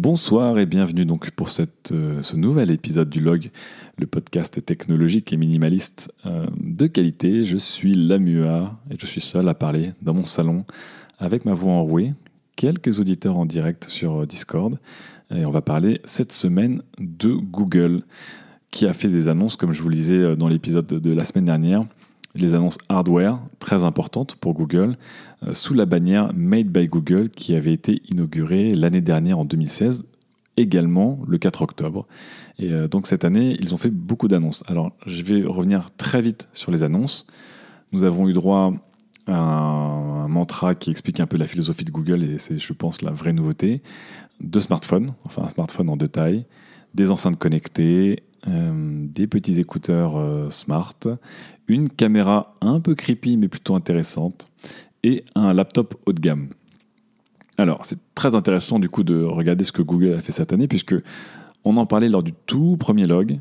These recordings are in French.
Bonsoir et bienvenue donc pour euh, ce nouvel épisode du Log, le podcast technologique et minimaliste euh, de qualité. Je suis Lamua et je suis seul à parler dans mon salon avec ma voix enrouée, quelques auditeurs en direct sur euh, Discord. Et on va parler cette semaine de Google qui a fait des annonces, comme je vous le disais dans l'épisode de la semaine dernière, les annonces hardware très importantes pour Google euh, sous la bannière Made by Google qui avait été inaugurée l'année dernière en 2016 également le 4 octobre. Et euh, donc cette année, ils ont fait beaucoup d'annonces. Alors je vais revenir très vite sur les annonces. Nous avons eu droit à un, mantra qui explique un peu la philosophie de Google et c'est je pense la vraie nouveauté. Deux smartphones, enfin un smartphone en deux tailles, des enceintes connectées, euh, des petits écouteurs smart, une caméra un peu creepy mais plutôt intéressante et un laptop haut de gamme. Alors, c'est très intéressant du coup de regarder ce que Google a fait cette année puisque on en parlait lors du tout premier log.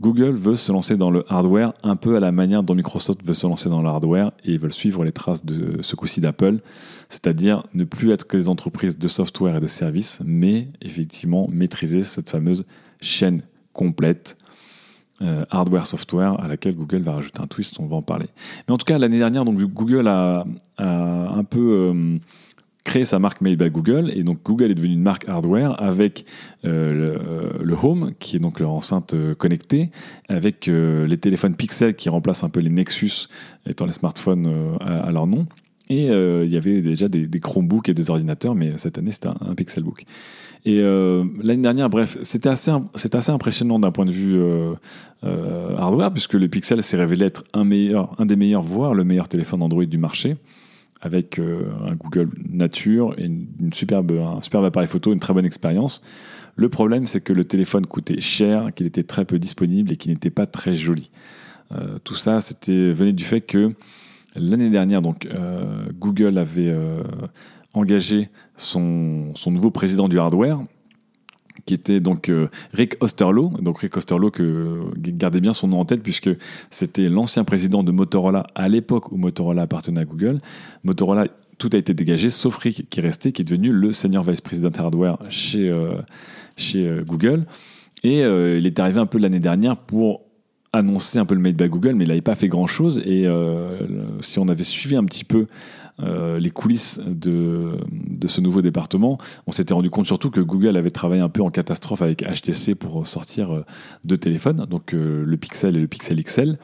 Google veut se lancer dans le hardware un peu à la manière dont Microsoft veut se lancer dans le hardware et ils veulent suivre les traces de ce coup-ci d'Apple, c'est-à-dire ne plus être que des entreprises de software et de services, mais effectivement maîtriser cette fameuse chaîne complète euh, hardware software à laquelle Google va rajouter un twist, on va en parler. Mais en tout cas, l'année dernière, Google a, un peu euh, créé sa marque Made by Google et donc Google est devenu une marque hardware avec euh, le, Home qui est donc leur enceinte connectée, avec les téléphones Pixel qui remplacent un peu les Nexus étant les smartphones à, leur nom. Et il y avait déjà des, Chromebooks et des ordinateurs, mais cette année c'était un, Pixelbook. Et euh, l'année dernière, bref, c'était assez, impressionnant d'un point de vue euh, euh, hardware, puisque le Pixel s'est révélé être un, des meilleurs, voire le meilleur téléphone Android du marché, avec un Google Nature et une, un superbe appareil photo, une très bonne expérience. Le problème, c'est que le téléphone coûtait cher, qu'il était très peu disponible et qu'il n'était pas très joli. tout ça, c'était venait du fait que l'année dernière, donc, Google avait engagé son, nouveau président du hardware, qui était donc euh, Rick Osterloh. Donc Rick Osterloh, gardez bien son nom en tête puisque c'était l'ancien président de Motorola à l'époque où Motorola appartenait à Google. Motorola, tout a été dégagé sauf Rick qui est resté, qui est devenu le senior vice president hardware chez, euh, chez euh, Google. Et il est arrivé un peu l'année dernière pour annoncer un peu le Made by Google, mais il n'avait pas fait grand-chose. Et si on avait suivi un petit peu euh, les coulisses de, de, ce nouveau département, on s'était rendu compte surtout que Google avait travaillé un peu en catastrophe avec HTC pour sortir euh, deux téléphones, donc euh, le Pixel et le Pixel XL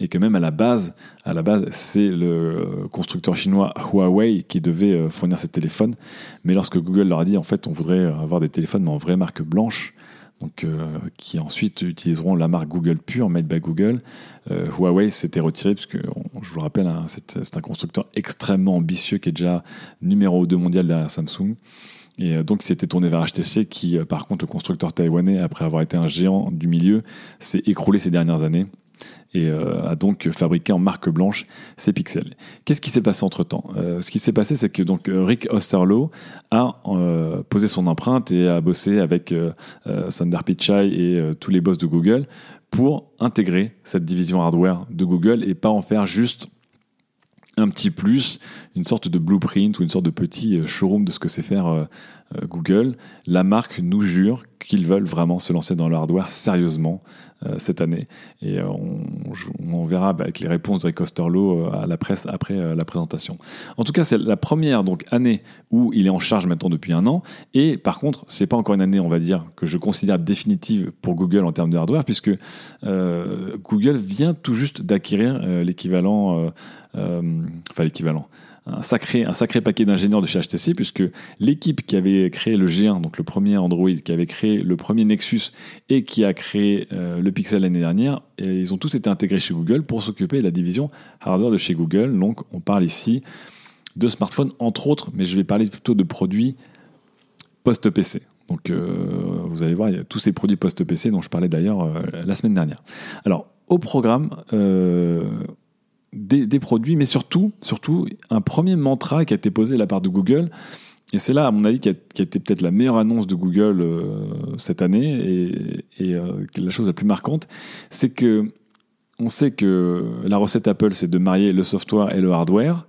et que même à la base, à la base, c'est le constructeur chinois Huawei qui devait fournir ces téléphones. Mais lorsque Google leur a dit en fait on voudrait avoir des téléphones mais en vraie marque blanche, donc, euh, qui ensuite utiliseront la marque Google pure, made by Google. Euh, Huawei s'était retiré, puisque je vous le rappelle, hein, c'est un constructeur extrêmement ambitieux qui est déjà numéro 2 mondial derrière Samsung. Et euh, donc, il s'était tourné vers HTC, qui, par contre, le constructeur taïwanais, après avoir été un géant du milieu, s'est écroulé ces dernières années et euh, a donc fabriqué en marque blanche ses pixels. Qu'est-ce qui s'est passé entre temps euh, Ce qui s'est passé, c'est que donc Rick Osterloh a euh, posé son empreinte et a bossé avec Sundar Pichai et tous les boss de Google pour intégrer cette division hardware de Google et pas en faire juste un petit plus, une sorte de blueprint ou une sorte de petit showroom de ce que c'est faire Google. La marque nous jure qu'ils veulent vraiment se lancer dans le hardware sérieusement euh, cette année. Et euh, on, verra bah, avec les réponses de Rick euh, à la presse après la présentation. En tout cas, c'est la première donc, année où il est en charge maintenant depuis un an. Et par contre, c'est pas encore une année, on va dire, que je considère définitive pour Google en termes de hardware, puisque Google vient tout juste d'acquérir l'équivalent, enfin l'équivalent un sacré, un sacré paquet d'ingénieurs de chez HTC, puisque l'équipe qui avait créé le G1, donc le premier Android, qui avait créé le premier Nexus et qui a créé euh, le Pixel l'année dernière, ils ont tous été intégrés chez Google pour s'occuper de la division hardware de chez Google. Donc on parle ici de smartphones, entre autres, mais je vais parler plutôt de produits post-PC. Donc euh, vous allez voir, il y a tous ces produits post-PC dont je parlais d'ailleurs euh, la semaine dernière. Alors, au programme, des, produits, mais surtout, surtout un premier mantra qui a été posé de la part de Google. Et c'est là, à mon avis, qui a, été peut-être la meilleure annonce de Google euh, cette année et, euh, la chose la plus marquante, c'est que on sait que la recette Apple, c'est de marier le software et le hardware.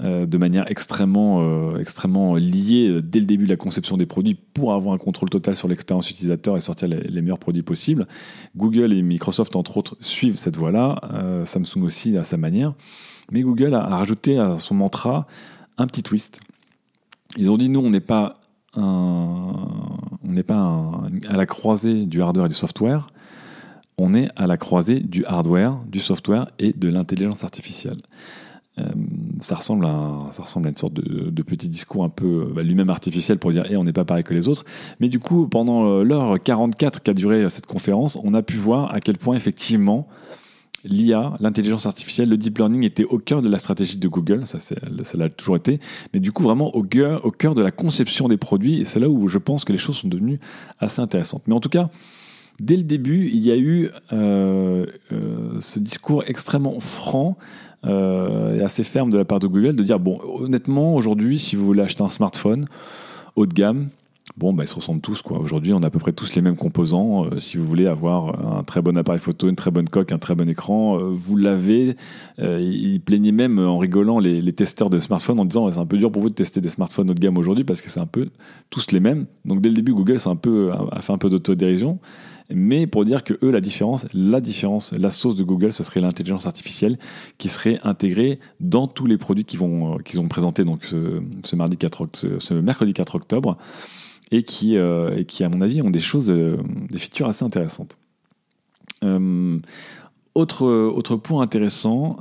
Euh, de manière extrêmement, euh, extrêmement liée euh, dès le début de la conception des produits pour avoir un contrôle total sur l'expérience utilisateur et sortir les, meilleurs produits possibles. Google et Microsoft, entre autres, suivent cette voie-là. Samsung aussi à sa manière. Mais Google a, rajouté à son mantra un petit twist. Ils ont dit nous, on n'est pas, on n'est pas à la croisée du hardware et du software. On est à la croisée du hardware, du software et de l'intelligence artificielle. Ça, ressemble à, une sorte de, petit discours un peu bah, lui-même artificiel pour dire hey, on n'est pas pareil que les autres. Mais du coup, pendant euh, l'heure 44 qu'a duré euh, cette conférence, on a pu voir à quel point effectivement l'IA, l'intelligence artificielle, le deep learning était au cœur de la stratégie de Google, ça, l'a toujours été, mais du coup vraiment au cœur, au cœur de la conception des produits, et c'est là où je pense que les choses sont devenues assez intéressantes. Mais en tout cas, dès le début, il y a eu ce discours extrêmement franc euh, et assez ferme de la part de Google de dire bon, honnêtement, aujourd'hui, si vous voulez acheter un smartphone haut de gamme, bon, bah, ils se ressemblent tous. Quoi. Aujourd'hui, on a à peu près tous les mêmes composants. Euh, si vous voulez avoir un très bon appareil photo, une très bonne coque, un très bon écran, euh, vous l'avez. ils plaignaient même en rigolant les, testeurs de smartphones en disant c'est un peu dur pour vous de tester des smartphones haut de gamme aujourd'hui parce que c'est un peu tous les mêmes. Donc dès le début, Google un peu, a fait un peu d'autodérision mais pour dire que eux, la différence, la différence, la sauce de Google, ce serait l'intelligence artificielle qui serait intégrée dans tous les produits euh, qu'ils ont présentés donc ce, mardi 4, ce, mercredi 4 octobre et qui, euh, et qui, à mon avis, ont des choses, euh, des features assez intéressantes. autre, autre point intéressant,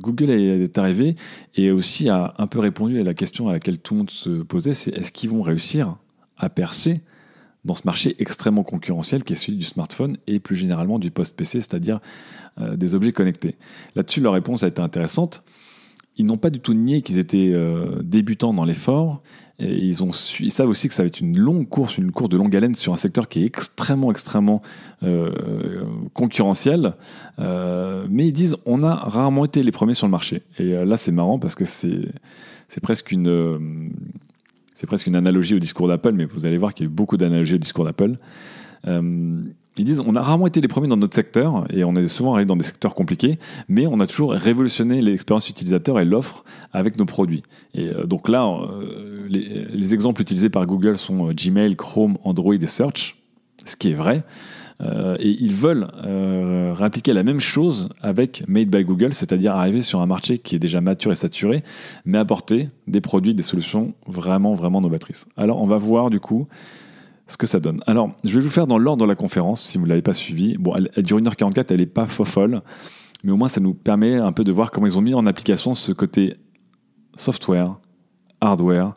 Google est arrivé et aussi a un peu répondu à la question à laquelle tout le monde se posait, c'est est-ce qu'ils vont réussir à percer dans ce marché extrêmement concurrentiel qui est celui du smartphone et plus généralement du post-PC, c'est-à-dire euh, des objets connectés. Là-dessus, leur réponse a été intéressante. Ils n'ont pas du tout nié qu'ils étaient euh, débutants dans l'effort. Ils savent aussi que ça va être une longue course, une course de longue haleine sur un secteur qui est extrêmement, extrêmement euh, concurrentiel. mais ils disent on a rarement été les premiers sur le marché. Et là, c'est marrant parce que c'est presque une c'est presque une analogie au discours d'Apple, mais vous allez voir qu'il y a eu beaucoup d'analogies au discours d'Apple. Euh, ils disent on a rarement été les premiers dans notre secteur et on est souvent arrivé dans des secteurs compliqués, mais on a toujours révolutionné l'expérience utilisateur et l'offre avec nos produits. Et euh, donc là, euh, les, les, exemples utilisés par Google sont Gmail, Chrome, Android et Search, ce qui est vrai. Euh, et ils veulent euh, réappliquer la même chose avec Made by Google, c'est-à-dire arriver sur un marché qui est déjà mature et saturé, mais apporter des produits, des solutions vraiment, vraiment novatrices. Alors, on va voir du coup ce que ça donne. Alors, je vais vous faire dans l'ordre de la conférence, si vous ne l'avez pas suivi. Bon, elle, elle, dure 1h44, elle n'est pas folle, mais au moins ça nous permet un peu de voir comment ils ont mis en application ce côté software, hardware,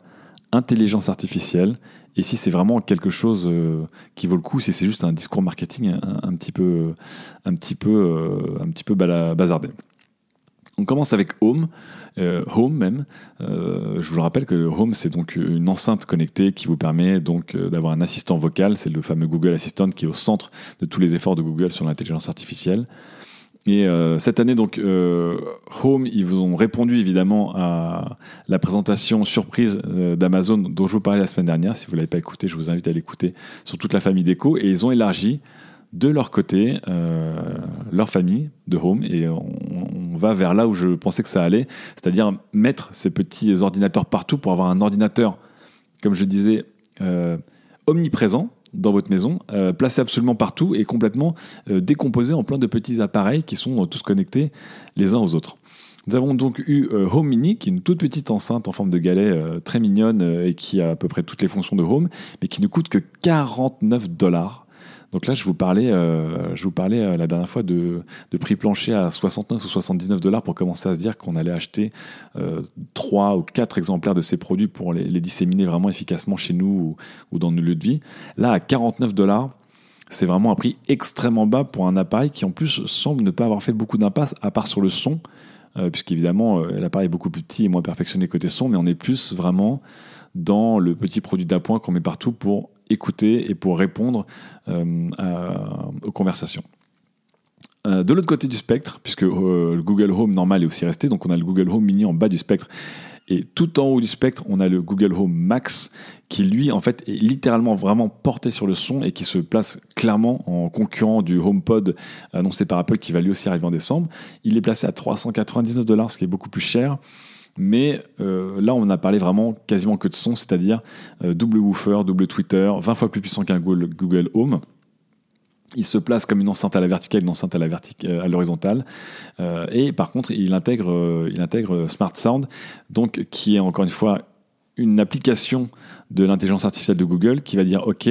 intelligence artificielle et si c'est vraiment quelque chose euh, qui vaut le coup, si c'est juste un discours marketing un, petit peu, un petit peu, euh, un petit peu bazardé. On commence avec Home, euh, Home même. je vous le rappelle que Home c'est donc une enceinte connectée qui vous permet donc d'avoir un assistant vocal. C'est le fameux Google Assistant qui est au centre de tous les efforts de Google sur l'intelligence artificielle. Et euh, cette année, donc, euh, Home, ils vous ont répondu évidemment à la présentation surprise euh, d'Amazon dont je vous parlais la semaine dernière. Si vous ne l'avez pas écouté, je vous invite à l'écouter sur toute la famille d'Echo. Et ils ont élargi de leur côté leur famille de Home. Et on, va vers là où je pensais que ça allait, c'est-à-dire mettre ces petits ordinateurs partout pour avoir un ordinateur, comme je disais, omniprésent dans votre maison, euh, placé absolument partout et complètement euh, décomposé en plein de petits appareils qui sont euh, tous connectés les uns aux autres. Nous avons donc eu Home Mini, qui est une toute petite enceinte en forme de galet très mignonne et qui a à peu près toutes les fonctions de Home, mais qui ne coûte que 49 dollars donc là, je vous parlais, euh, je vous parlais euh, la dernière fois de, prix plancher à 69 ou 79 dollars pour commencer à se dire qu'on allait acheter euh, 3 ou 4 exemplaires de ces produits pour les, disséminer vraiment efficacement chez nous ou, dans nos lieux de vie. Là, à 49 dollars, c'est vraiment un prix extrêmement bas pour un appareil qui en plus semble ne pas avoir fait beaucoup d'impasse, à part sur le son, euh, puisqu'évidemment l'appareil est beaucoup plus petit et moins perfectionné côté son, mais on est plus vraiment dans le petit produit d'appoint qu'on met partout pour écouter et pour répondre euh, aux conversations. Euh, de l'autre côté du spectre, puisque euh, le Google Home normal est aussi resté, donc on a le Google Home Mini en bas du spectre. Et tout en haut du spectre, on a le Google Home Max, qui lui, en fait, est littéralement vraiment porté sur le son et qui se place clairement en concurrent du HomePod annoncé par Apple, qui va lui aussi arriver en décembre. Il est placé à 399 dollars, ce qui est beaucoup plus cher. Mais là, on a parlé vraiment quasiment que de son, c'est-à-dire double woofer, double Twitter, 20 fois plus puissant qu'un Google Home il se place comme une enceinte à la verticale, une enceinte à euh, l'horizontale. Euh, et par contre, il intègre, euh, il intègre Smart Sound, donc qui est encore une fois une application de l'intelligence artificielle de Google qui va dire OK,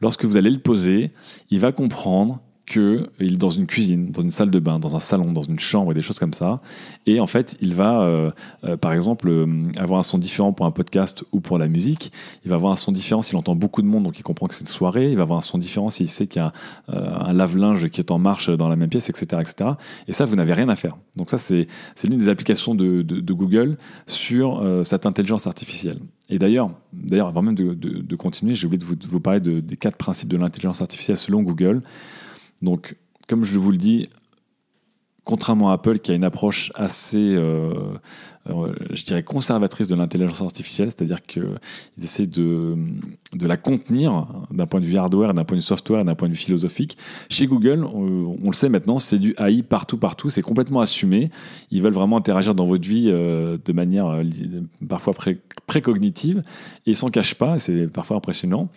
lorsque vous allez le poser, il va comprendre qu'il est dans une cuisine, dans une salle de bain, dans un salon, dans une chambre et des choses comme ça. Et en fait, il va, euh, euh, par exemple, euh, avoir un son différent pour un podcast ou pour la musique. Il va avoir un son différent s'il entend beaucoup de monde, donc il comprend que c'est une soirée. Il va avoir un son différent s'il sait qu'il y a un, lave-linge qui est en marche dans la même pièce, etc. etc. Et ça, vous n'avez rien à faire. Donc ça, c'est l'une des applications de, Google sur cette intelligence artificielle. Et d'ailleurs, d'ailleurs, avant même de, continuer, j'ai oublié de vous, de vous parler des quatre principes de l'intelligence artificielle selon Google. Donc, comme je vous le dis, contrairement à Apple qui a une approche assez, euh, euh, je dirais, conservatrice de l'intelligence artificielle, c'est-à-dire qu'ils essaient de, la contenir d'un point de vue hardware, d'un point de vue software, d'un point de vue philosophique. Chez Google, on, le sait maintenant, c'est du AI partout, partout, c'est complètement assumé. Ils veulent vraiment interagir dans votre vie euh, de manière parfois précognitive et ils s'en cachent pas, c'est parfois impressionnant.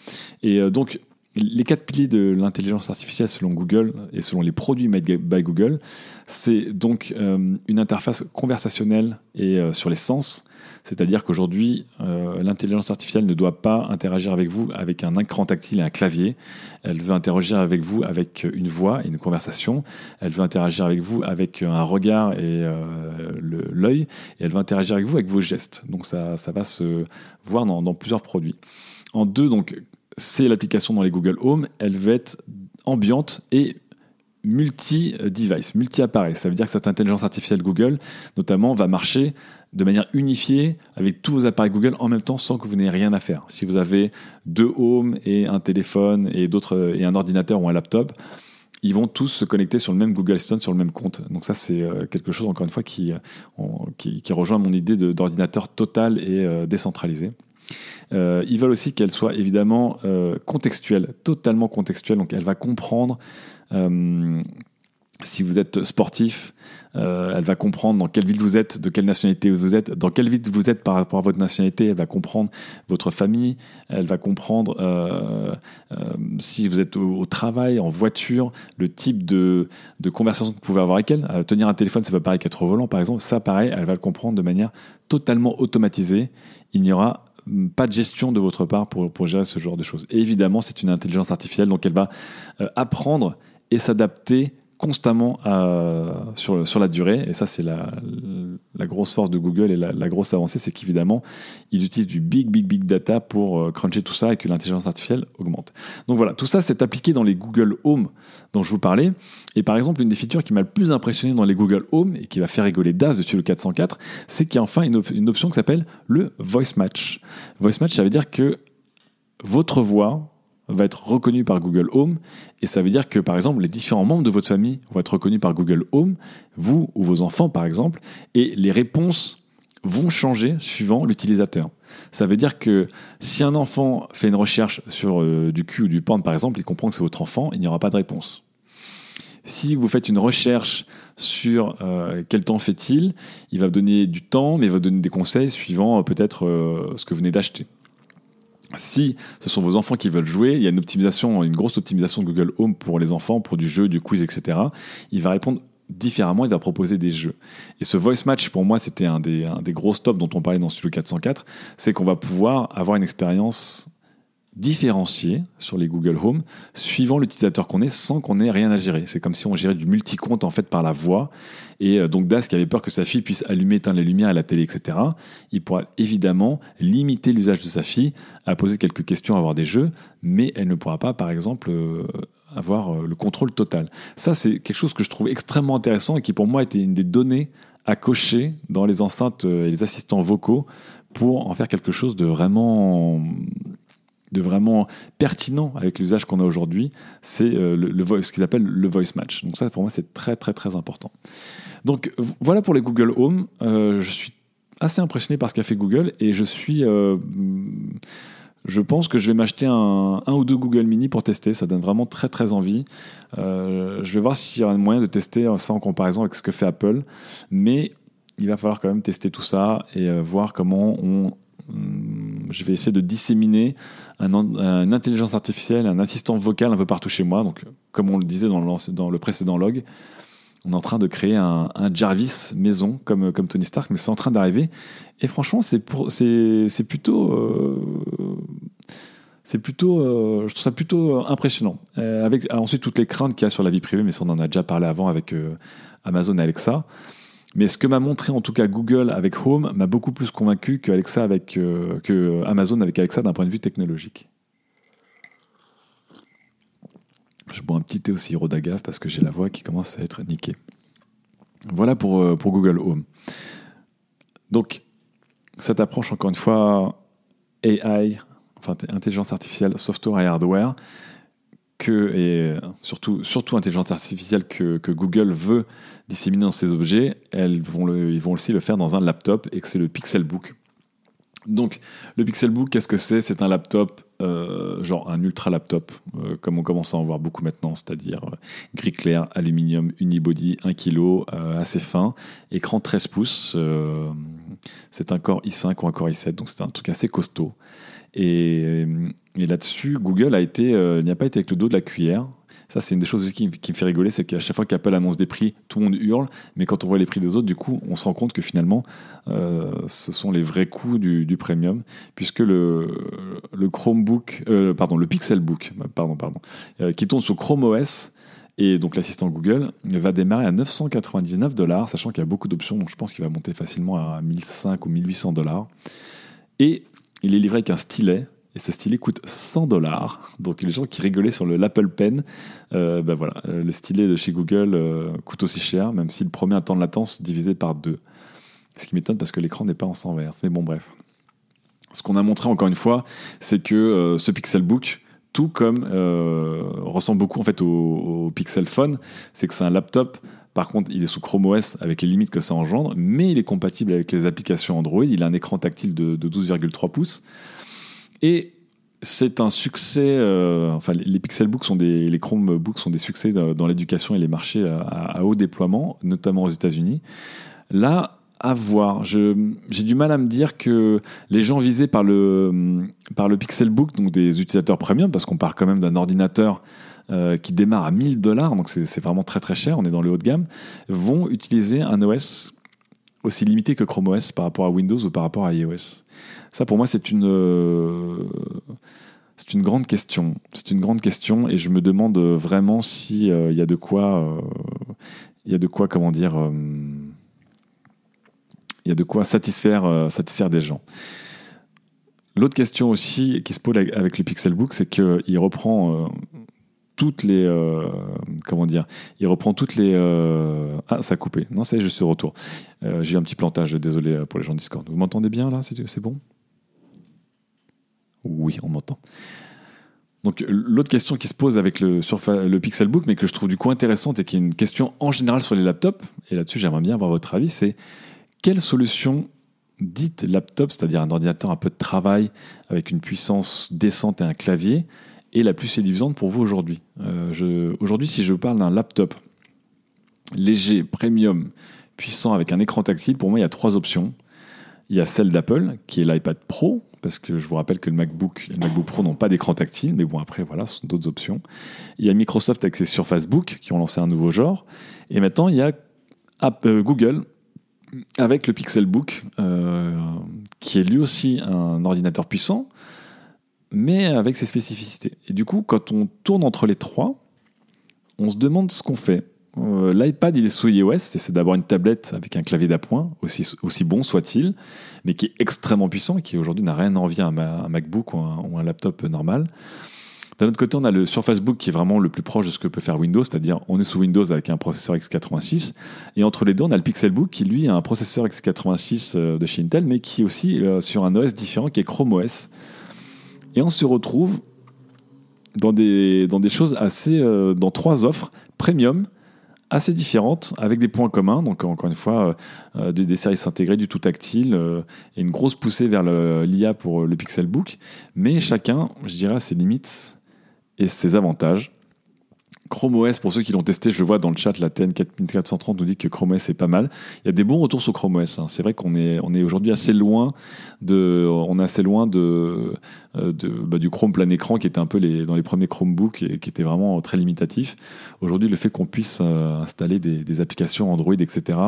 Et donc, les quatre piliers de l'intelligence artificielle selon Google et selon les produits made by Google, c'est donc euh, une interface conversationnelle et euh, sur les sens. C'est-à-dire qu'aujourd'hui, euh, l'intelligence artificielle ne doit pas interagir avec vous avec un écran tactile et un clavier. Elle veut interagir avec vous avec une voix et une conversation. Elle veut interagir avec vous avec un regard et l'œil. Et elle veut interagir avec vous avec vos gestes. Donc ça, ça va se voir dans, dans plusieurs produits. En deux, donc, c'est l'application dans les Google Home, elle va être ambiante et multi-device, multi-appareil. Ça veut dire que cette intelligence artificielle Google, notamment, va marcher de manière unifiée avec tous vos appareils Google en même temps sans que vous n'ayez rien à faire. Si vous avez deux Home et un téléphone et, d'autres, et un ordinateur ou un laptop, ils vont tous se connecter sur le même Google Assistant, sur le même compte. Donc ça, c'est euh, quelque chose, encore une fois, qui, euh, qui, rejoint mon idée d'ordinateur total et euh, décentralisé. Euh, ils veulent aussi qu'elle soit évidemment euh, contextuelle, totalement contextuelle. Donc elle va comprendre euh, si vous êtes sportif, elle va comprendre dans quelle ville vous êtes, de quelle nationalité vous êtes, dans quelle ville vous êtes par rapport à votre nationalité, elle va comprendre votre famille, elle va comprendre si vous êtes au, travail, en voiture, le type de, conversation que vous pouvez avoir avec elle. tenir un téléphone, c'est pas pareil qu'être au volant, par exemple. Ça, pareil, elle va le comprendre de manière totalement automatisée. Il n'y aura pas de gestion de votre part pour, pour gérer ce genre de choses. Et évidemment, c'est une intelligence artificielle, donc elle va euh, apprendre et s'adapter constamment sur, sur la durée. Et ça, c'est la, la, grosse force de Google et la, grosse avancée, c'est qu'évidemment, ils utilisent du big, big, big data pour euh, cruncher tout ça et que l'intelligence artificielle augmente. Donc voilà, tout ça, c'est appliqué dans les Google Home dont je vous parlais. Et par exemple, une des features qui m'a le plus impressionné dans les Google Home et qui va faire rigoler DAS dessus le 404, c'est qu'il y a enfin une, une option qui s'appelle le Voice Match. Voice Match, ça veut dire que votre voix va être reconnu par Google Home. Et ça veut dire que, par exemple, les différents membres de votre famille vont être reconnus par Google Home, vous ou vos enfants, par exemple, et les réponses vont changer suivant l'utilisateur. Ça veut dire que si un enfant fait une recherche sur euh, du cul ou du porn, par exemple, il comprend que c'est votre enfant, il n'y aura pas de réponse. Si vous faites une recherche sur euh, quel temps fait-il, il va vous donner du temps, mais il va donner des conseils suivant euh, peut-être ce que vous venez d'acheter. Si ce sont vos enfants qui veulent jouer, il y a une optimisation, une grosse optimisation de Google Home pour les enfants, pour du jeu, du quiz, etc. Il va répondre différemment, il va proposer des jeux. Et ce voice match, pour moi, c'était un des, gros stops dont on parlait dans Studio 404, c'est qu'on va pouvoir avoir une expérience différencier sur les Google Home suivant l'utilisateur qu'on est sans qu'on ait rien à gérer. C'est comme si on gérait du multi-compte en fait par la voix. Et euh, donc Das qui avait peur que sa fille puisse allumer, éteindre les lumières à la télé, etc. Il pourra évidemment limiter l'usage de sa fille à poser quelques questions, à avoir des jeux, mais elle ne pourra pas, par exemple, euh, avoir euh, le contrôle total. Ça, c'est quelque chose que je trouve extrêmement intéressant et qui pour moi était une des données à cocher dans les enceintes et les assistants vocaux pour en faire quelque chose de vraiment de vraiment pertinent avec l'usage qu'on a aujourd'hui, c'est euh, le, ce qu'ils appellent le voice match. Donc ça, pour moi, c'est très très très important. Donc voilà pour les Google Home. Euh, je suis assez impressionné par ce qu'a fait Google et je suis euh, je pense que je vais m'acheter un, ou deux Google Mini pour tester. Ça donne vraiment très très envie. je vais voir s'il y a un moyen de tester ça en comparaison avec ce que fait Apple. Mais il va falloir quand même tester tout ça et voir comment on je vais essayer de disséminer un, intelligence artificielle, un assistant vocal un peu partout chez moi. Donc, comme on le disait dans le, précédent log, on est en train de créer un, Jarvis maison comme, comme Tony Stark, mais c'est en train d'arriver. Et franchement, c'est plutôt. c'est plutôt, euh, euh, je trouve ça plutôt euh, impressionnant. avec ensuite toutes les craintes qu'il y a sur la vie privée, mais ça on en a déjà parlé avant avec Amazon et Alexa. Mais ce que m'a montré en tout cas Google avec Home m'a beaucoup plus convaincu que Alexa avec que Amazon avec Alexa d'un point de vue technologique. Je bois un petit thé au sirop parce que j'ai la voix qui commence à être niquée. Voilà pour, euh, pour Google Home. Donc, cette approche, encore une fois, AI, enfin intelligence artificielle, software et hardware, que, et surtout, surtout intelligence artificielle que, Google veut disséminer dans ses objets, elles vont le, ils vont aussi le faire dans un laptop et que c'est le Pixelbook donc, le Pixelbook, qu'est-ce que c'est? C'est un laptop, euh, genre un ultra laptop, euh, comme on commence à en voir beaucoup maintenant, c'est-à-dire euh, gris clair, aluminium, unibody, 1 kg, assez fin, écran 13 pouces. c'est un Core i5 ou un Core i7, donc c'est un truc assez costaud. Et, et là-dessus, Google a été, n'y a pas été avec le dos de la cuillère. Ça, c'est une des choses qui, me fait rigoler, c'est qu'à chaque fois qu'Apple annonce des prix, tout le monde hurle, mais quand on voit les prix des autres, du coup, on se rend compte que finalement, euh, ce sont les vrais coûts du, premium, puisque le, Chromebook, euh, pardon, le Pixelbook, pardon, pardon, euh, qui tourne sur Chrome OS, et donc l'assistant Google va démarrer à 999 dollars, sachant qu'il y a beaucoup d'options, donc je pense qu'il va monter facilement à 1500 ou 1800 dollars. Et il est livré avec un stylet et ce stylet coûte 100 dollars. Donc les gens qui rigolaient sur le l'Apple Pen, euh, ben voilà, euh, le stylet de chez Google euh, coûte aussi cher, même s'il promet un temps de latence divisé par deux. Ce qui m'étonne parce que l'écran n'est pas en 100 Mais bon, bref. Ce qu'on a montré encore une fois, c'est que ce Pixelbook, tout comme ressemble beaucoup au, au Pixel Phone, c'est que c'est un laptop par contre, il est sous Chrome OS avec les limites que ça engendre, mais il est compatible avec les applications Android. Il a un écran tactile de 12,3 pouces. Et c'est un succès. Euh, enfin, les sont Chromebooks sont des succès dans, l'éducation et les marchés à, haut déploiement, notamment aux États-Unis. Là, à voir. J'ai du mal à me dire que les gens visés par le, par le Pixelbook, donc des utilisateurs premium, parce qu'on parle quand même d'un ordinateur euh, qui démarre à 1000 dollars, donc c'est vraiment très très cher, on est dans le haut de gamme, vont utiliser un OS aussi limité que Chrome OS par rapport à Windows ou par rapport à iOS. Ça, pour moi, c'est une, euh, une grande question. C'est une grande question et je me demande vraiment euh, il y a de quoi, euh, il y a de quoi, comment dire, il y a de quoi satisfaire, satisfaire des gens. L'autre question aussi qui se pose avec le Pixelbook, c'est qu'il reprend toutes les comment dire il reprend toutes les ah ça a coupé. Non c'est juste retour. J'ai eu un petit plantage désolé pour les gens de Discord. Vous m'entendez bien là? C'est bon? Oui, on m'entend. Donc l'autre question qui se pose avec le, le Pixelbook, mais que je trouve du coup intéressante et qui est une question en général sur les laptops, et là-dessus j'aimerais bien avoir votre avis, c'est quelle solution dite laptop, c'est-à-dire un ordinateur un peu de travail avec une puissance décente et un clavier, est la plus séduisante pour vous aujourd'hui euh, Aujourd'hui, si je parle d'un laptop léger, premium, puissant avec un écran tactile, pour moi il y a trois options. Il y a celle d'Apple, qui est l'iPad Pro, parce que je vous rappelle que le MacBook et le MacBook Pro n'ont pas d'écran tactile, mais bon, après, voilà, ce sont d'autres options. Il y a Microsoft avec ses Surface Book, qui ont lancé un nouveau genre. Et maintenant, il y a euh, Google avec le Pixelbook, euh, qui est lui aussi un ordinateur puissant, mais avec ses spécificités. Et du coup, quand on tourne entre les trois, on se demande ce qu'on fait. Euh, L'iPad, il est sous iOS, c'est d'abord une tablette avec un clavier d'appoint, aussi, bon soit-il, mais qui est extrêmement puissant et qui aujourd'hui n'a rien à envier à un, MacBook ou un, laptop normal. D'un autre côté, on a le Surface Book qui est vraiment le plus proche de ce que peut faire Windows, c'est-à-dire on est sous Windows avec un processeur x86, et entre les deux, on a le Pixelbook qui lui a un processeur x86 euh, de chez Intel, mais qui est aussi euh, sur un OS différent qui est Chrome OS. Et on se retrouve dans des, choses assez. dans trois offres premium assez différentes, avec des points communs. Donc, encore une fois, euh, euh, des, services intégrés, du tout tactile, euh, et une grosse poussée vers l'IA pour le Pixelbook. Mais chacun, je dirais, ses limites et ses avantages. Chrome OS, pour ceux qui l'ont testé, je vois dans le chat, la TN4430 nous dit que Chrome OS est pas mal. Il y a des bons retours sur Chrome OS. Hein. C'est vrai qu'on est, on est aujourd'hui assez loin de, on est assez loin de, euh, bah, du Chrome plein écran qui était un peu les, dans les premiers Chromebooks et qui était vraiment très limitatif. Aujourd'hui, le fait qu'on puisse euh, installer des, des, applications Android, etc.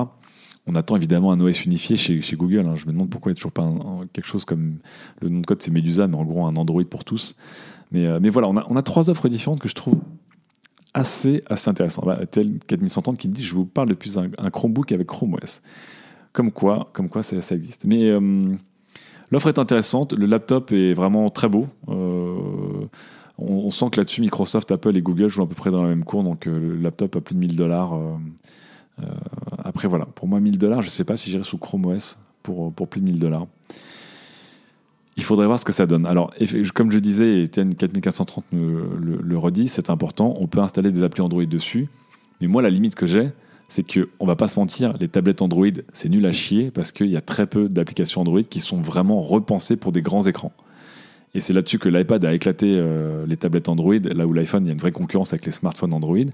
On attend évidemment un OS unifié chez, chez Google. Hein. Je me demande pourquoi il n'y a toujours pas quelque chose comme le nom de code, c'est Medusa, mais en gros un Android pour tous. Mais, euh, mais voilà, on a, on a trois offres différentes que je trouve assez, assez intéressant. Tel 4130 qui dit Je vous parle depuis un, Chromebook avec Chrome OS. Comme quoi, comme quoi ça, existe. Mais euh, l'offre est intéressante. Le laptop est vraiment très beau. Euh, on, sent que là-dessus, Microsoft, Apple et Google jouent à peu près dans la même cour. Donc euh, le laptop a plus de 1000 dollars. Après, voilà. Pour moi, 1000 dollars, je ne sais pas si j'irai sous Chrome OS pour, pour plus de 1000 dollars. Il faudrait voir ce que ça donne. Alors, comme je disais, et TN 4430 le, le, le redit, c'est important. On peut installer des applis Android dessus. Mais moi, la limite que j'ai, c'est que on va pas se mentir, les tablettes Android, c'est nul à chier parce qu'il y a très peu d'applications Android qui sont vraiment repensées pour des grands écrans. Et c'est là-dessus que l'iPad a éclaté euh, les tablettes Android, là où l'iPhone, il y a une vraie concurrence avec les smartphones Android.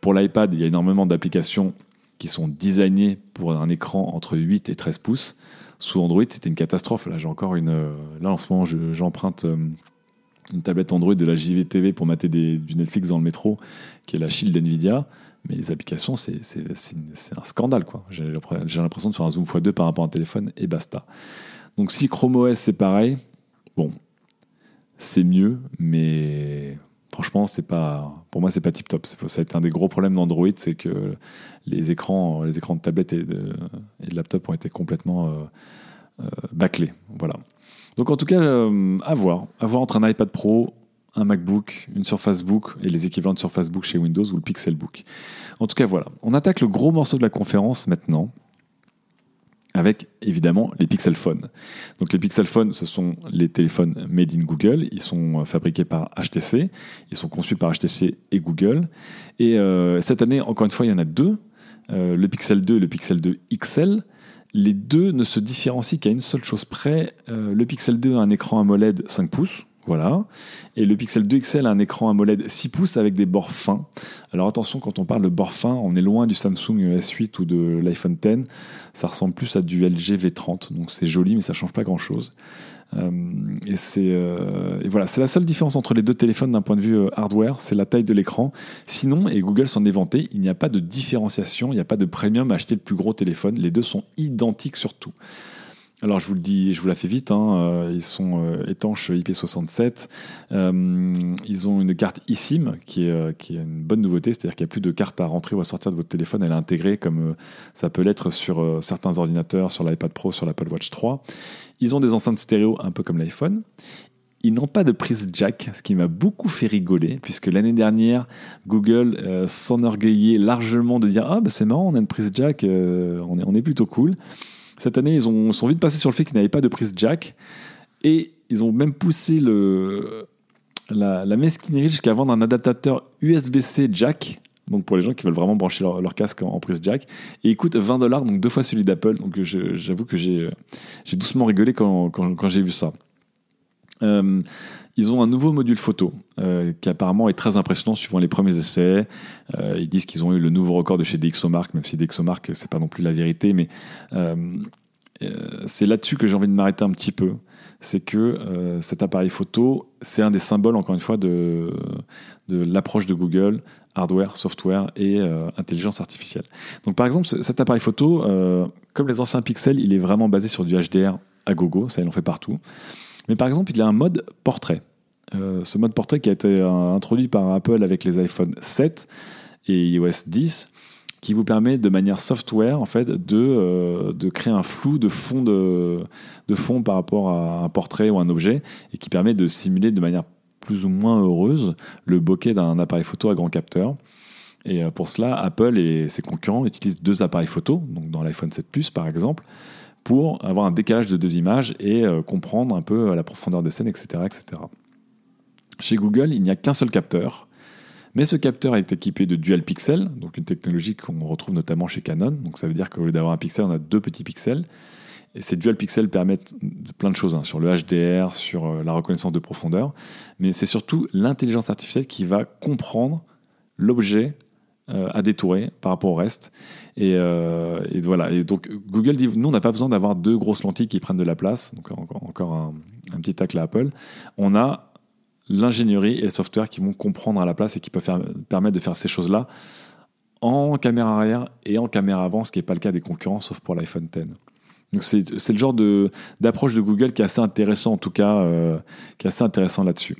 Pour l'iPad, il y a énormément d'applications qui sont designées pour un écran entre 8 et 13 pouces. Sous Android, c'était une catastrophe. Là, j'ai encore une. Là, en ce moment, j'emprunte euh, une tablette Android de la JVTV pour mater du Netflix dans le métro, qui est la Shield Nvidia. Mais les applications, c'est un scandale. J'ai l'impression de faire un zoom x2 par rapport à un téléphone et basta. Donc si Chrome OS c'est pareil, bon, c'est mieux, mais franchement, c'est pas, pour moi, c'est pas tip top. Ça a été un des gros problèmes d'Android, c'est que les écrans, les écrans de tablette et de, laptop ont été complètement euh, euh, bâclés. Voilà. Donc en tout cas, euh, à voir, à voir entre un iPad Pro, un MacBook, une Surface Book et les équivalents de Surface Book chez Windows ou le Pixel Book. En tout cas, voilà. On attaque le gros morceau de la conférence maintenant avec évidemment les Pixel Phones. Donc les Pixel Phones, ce sont les téléphones made in Google. Ils sont fabriqués par HTC. Ils sont conçus par HTC et Google. Et euh, cette année, encore une fois, il y en a deux. Euh, le Pixel 2 et le Pixel 2 XL. Les deux ne se différencient qu'à une seule chose près. Euh, le Pixel 2 a un écran AMOLED 5 pouces, voilà. Et le Pixel 2 XL a un écran AMOLED 6 pouces avec des bords fins. Alors attention, quand on parle de bords fins, on est loin du Samsung S8 ou de l'iPhone X. Ça ressemble plus à du LG V30. Donc c'est joli, mais ça change pas grand-chose. Euh, et c'est euh, voilà, c'est la seule différence entre les deux téléphones d'un point de vue euh, hardware, c'est la taille de l'écran. Sinon, et Google s'en est vanté, il n'y a pas de différenciation, il n'y a pas de premium à acheter le plus gros téléphone. Les deux sont identiques sur tout. Alors je vous le dis, je vous la fais vite, hein, euh, ils sont euh, étanches IP67, euh, ils ont une carte eSIM qui est, une bonne nouveauté, c'est-à-dire qu'il n'y a plus de carte à rentrer ou à sortir de votre téléphone, elle est intégrée comme ça peut l'être sur certains ordinateurs, sur l'iPad Pro, sur l'Apple Watch 3. Ils ont des enceintes stéréo un peu comme l'iPhone. Ils n'ont pas de prise jack, ce qui m'a beaucoup fait rigoler, puisque l'année dernière, Google s'enorgueillait largement de dire Ah, bah, c'est marrant, on a une prise jack, on est plutôt cool. Cette année, ils ont, sont vite passés sur le fait qu'ils n'avaient pas de prise jack. Et ils ont même poussé le, la, la mesquinerie jusqu'à vendre un adaptateur USB-C jack. Donc pour les gens qui veulent vraiment brancher leur, casque en, prise jack. Et il coûte 20 dollars, donc deux fois celui d'Apple. Donc j'avoue que j'ai doucement rigolé quand, quand j'ai vu ça. Euh, ils ont un nouveau module photo euh, qui apparemment est très impressionnant suivant les premiers essais. Euh, ils disent qu'ils ont eu le nouveau record de chez DxOMark, même si DxOMark c'est pas non plus la vérité, mais c'est là-dessus que j'ai envie de m'arrêter un petit peu. C'est que cet appareil photo, c'est un des symboles, encore une fois, de, l'approche de Google, hardware, software et intelligence artificielle. Donc par exemple, cet appareil photo, comme les anciens Pixels, il est vraiment basé sur du HDR à gogo, ça il en fait partout. Mais par exemple, il a un mode portrait. Euh, ce mode portrait qui a été euh, introduit par Apple avec les iPhone 7 et iOS 10 qui vous permet de manière software en fait de, euh, de créer un flou de fond de, de fond par rapport à un portrait ou un objet et qui permet de simuler de manière plus ou moins heureuse le bokeh d'un appareil photo à grand capteur. Et pour cela, Apple et ses concurrents utilisent deux appareils photo, donc dans l'iPhone 7 Plus par exemple, pour avoir un décalage de deux images et euh, comprendre un peu la profondeur des scènes, etc., etc. Chez Google, il n'y a qu'un seul capteur, mais ce capteur est équipé de dual pixels, donc une technologie qu'on retrouve notamment chez Canon. Donc ça veut dire qu'au lieu d'avoir un pixel, on a deux petits pixels. Et ces dual pixels permettent plein de choses, hein, sur le HDR, sur euh, la reconnaissance de profondeur, mais c'est surtout l'intelligence artificielle qui va comprendre l'objet à détourer par rapport au reste. Et, voilà. Et donc Google dit nous on n'a pas besoin d'avoir deux grosses lentilles qui prennent de la place. Donc encore, un, petit tacle à Apple. On a l'ingénierie et le software qui vont comprendre à la place et qui peuvent permettre de faire ces choses-là en caméra arrière et en caméra avant, ce qui n'est pas le cas des concurrents, sauf pour l'iPhone X. Donc c'est le genre d'approche de, Google qui est assez intéressant, en tout cas, euh, qui est assez intéressant là-dessus.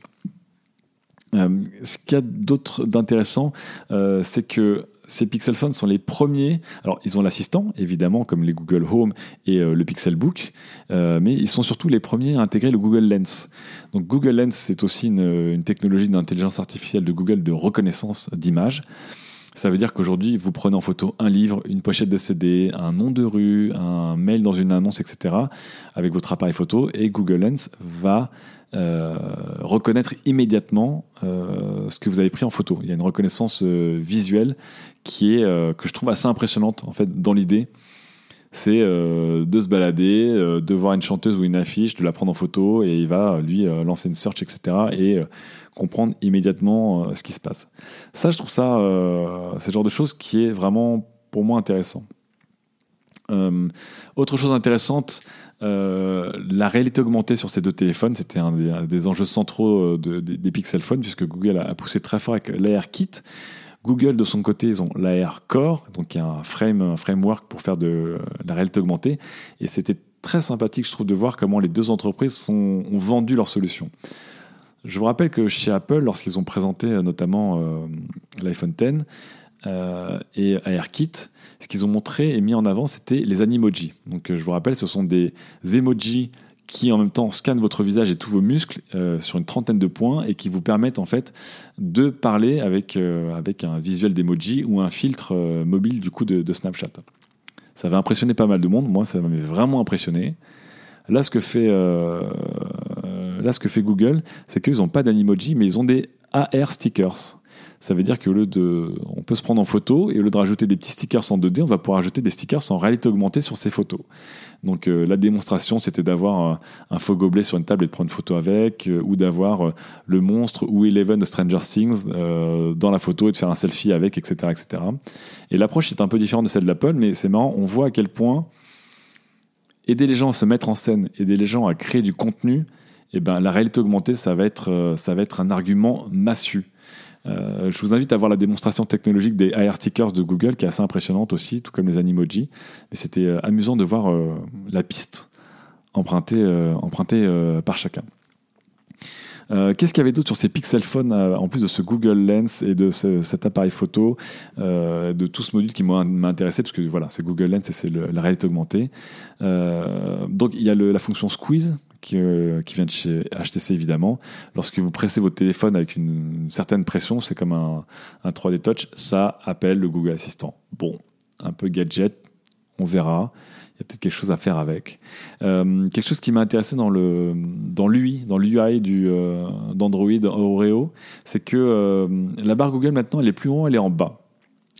Euh, ce qu'il y a d'autre d'intéressant, euh, c'est que ces Pixel Phones sont les premiers. Alors, ils ont l'assistant, évidemment, comme les Google Home et le Pixel Book, mais ils sont surtout les premiers à intégrer le Google Lens. Donc, Google Lens, c'est aussi une, une technologie d'intelligence artificielle de Google de reconnaissance d'image. Ça veut dire qu'aujourd'hui, vous prenez en photo un livre, une pochette de CD, un nom de rue, un mail dans une annonce, etc., avec votre appareil photo, et Google Lens va euh, reconnaître immédiatement euh, ce que vous avez pris en photo. Il y a une reconnaissance euh, visuelle qui est que je trouve assez impressionnante en fait dans l'idée. C'est de se balader, de voir une chanteuse ou une affiche, de la prendre en photo et il va lui lancer une search, etc. et comprendre immédiatement ce qui se passe. Ça, je trouve ça, c'est le genre de choses qui est vraiment pour moi intéressant. Autre chose intéressante, la réalité augmentée sur ces deux téléphones, c'était un des, enjeux centraux des Pixel Phones, puisque Google a, poussé très fort avec l'AR-Kit. Google, de son côté, ils ont l'AR Core, donc il y a un, frame, un framework pour faire de la réalité augmentée. Et c'était très sympathique, je trouve, de voir comment les deux entreprises ont vendu leurs solutions. Je vous rappelle que chez Apple, lorsqu'ils ont présenté euh, notamment euh, l'iPhone X euh, et AirKit, ce qu'ils ont montré et mis en avant, c'était les animojis. Donc je vous rappelle, ce sont des emojis qui en même temps scannent votre visage et tous vos muscles sur une trentaine de points et qui vous permettent en fait de parler avec, avec un visuel d'emoji ou un filtre mobile du coup de, de, Snapchat. Ça va impressionner pas mal de monde, moi ça m'avait vraiment impressionné. Là ce que fait là, ce que fait Google, c'est qu'ils n'ont pas d'animoji, mais ils ont des AR stickers. Ça veut dire qu'au lieu de. On peut se prendre en photo et au lieu de rajouter des petits stickers en 2D, on va pouvoir ajouter des stickers en réalité augmentée sur ces photos. Donc euh, la démonstration, c'était d'avoir un, faux gobelet sur une table et de prendre une photo avec, euh, ou d'avoir euh, le monstre ou Eleven de Stranger Things dans la photo et de faire un selfie avec, etc. etc. Et l'approche est un peu différente de celle de l'Apple, mais c'est marrant, on voit à quel point aider les gens à se mettre en scène, aider les gens à créer du contenu, eh ben, la réalité augmentée, ça va être, ça va être un argument massu. Euh, je vous invite à voir la démonstration technologique des AR stickers de Google, qui est assez impressionnante aussi, tout comme les Animoji. Mais c'était euh, amusant de voir la piste empruntée, empruntée par chacun. Qu'est-ce qu'il y avait d'autre sur ces Pixel Phones, en plus de ce Google Lens et de cet appareil photo, de tout ce module qui m'a intéressé, parce que voilà, c'est Google Lens et c'est la réalité augmentée. donc il y a la fonction Squeeze, euh, qui, vient de chez HTC évidemment. Lorsque vous pressez votre téléphone avec une, certaine pression, c'est comme un, 3D Touch, ça appelle le Google Assistant. Bon, un peu gadget, on verra. Il y a peut-être quelque chose à faire avec. Euh, quelque chose qui m'a intéressé dans le dans l'UI, dans l'UI du euh, d'Android Oreo, c'est que la barre Google maintenant elle est plus haut, elle est en bas.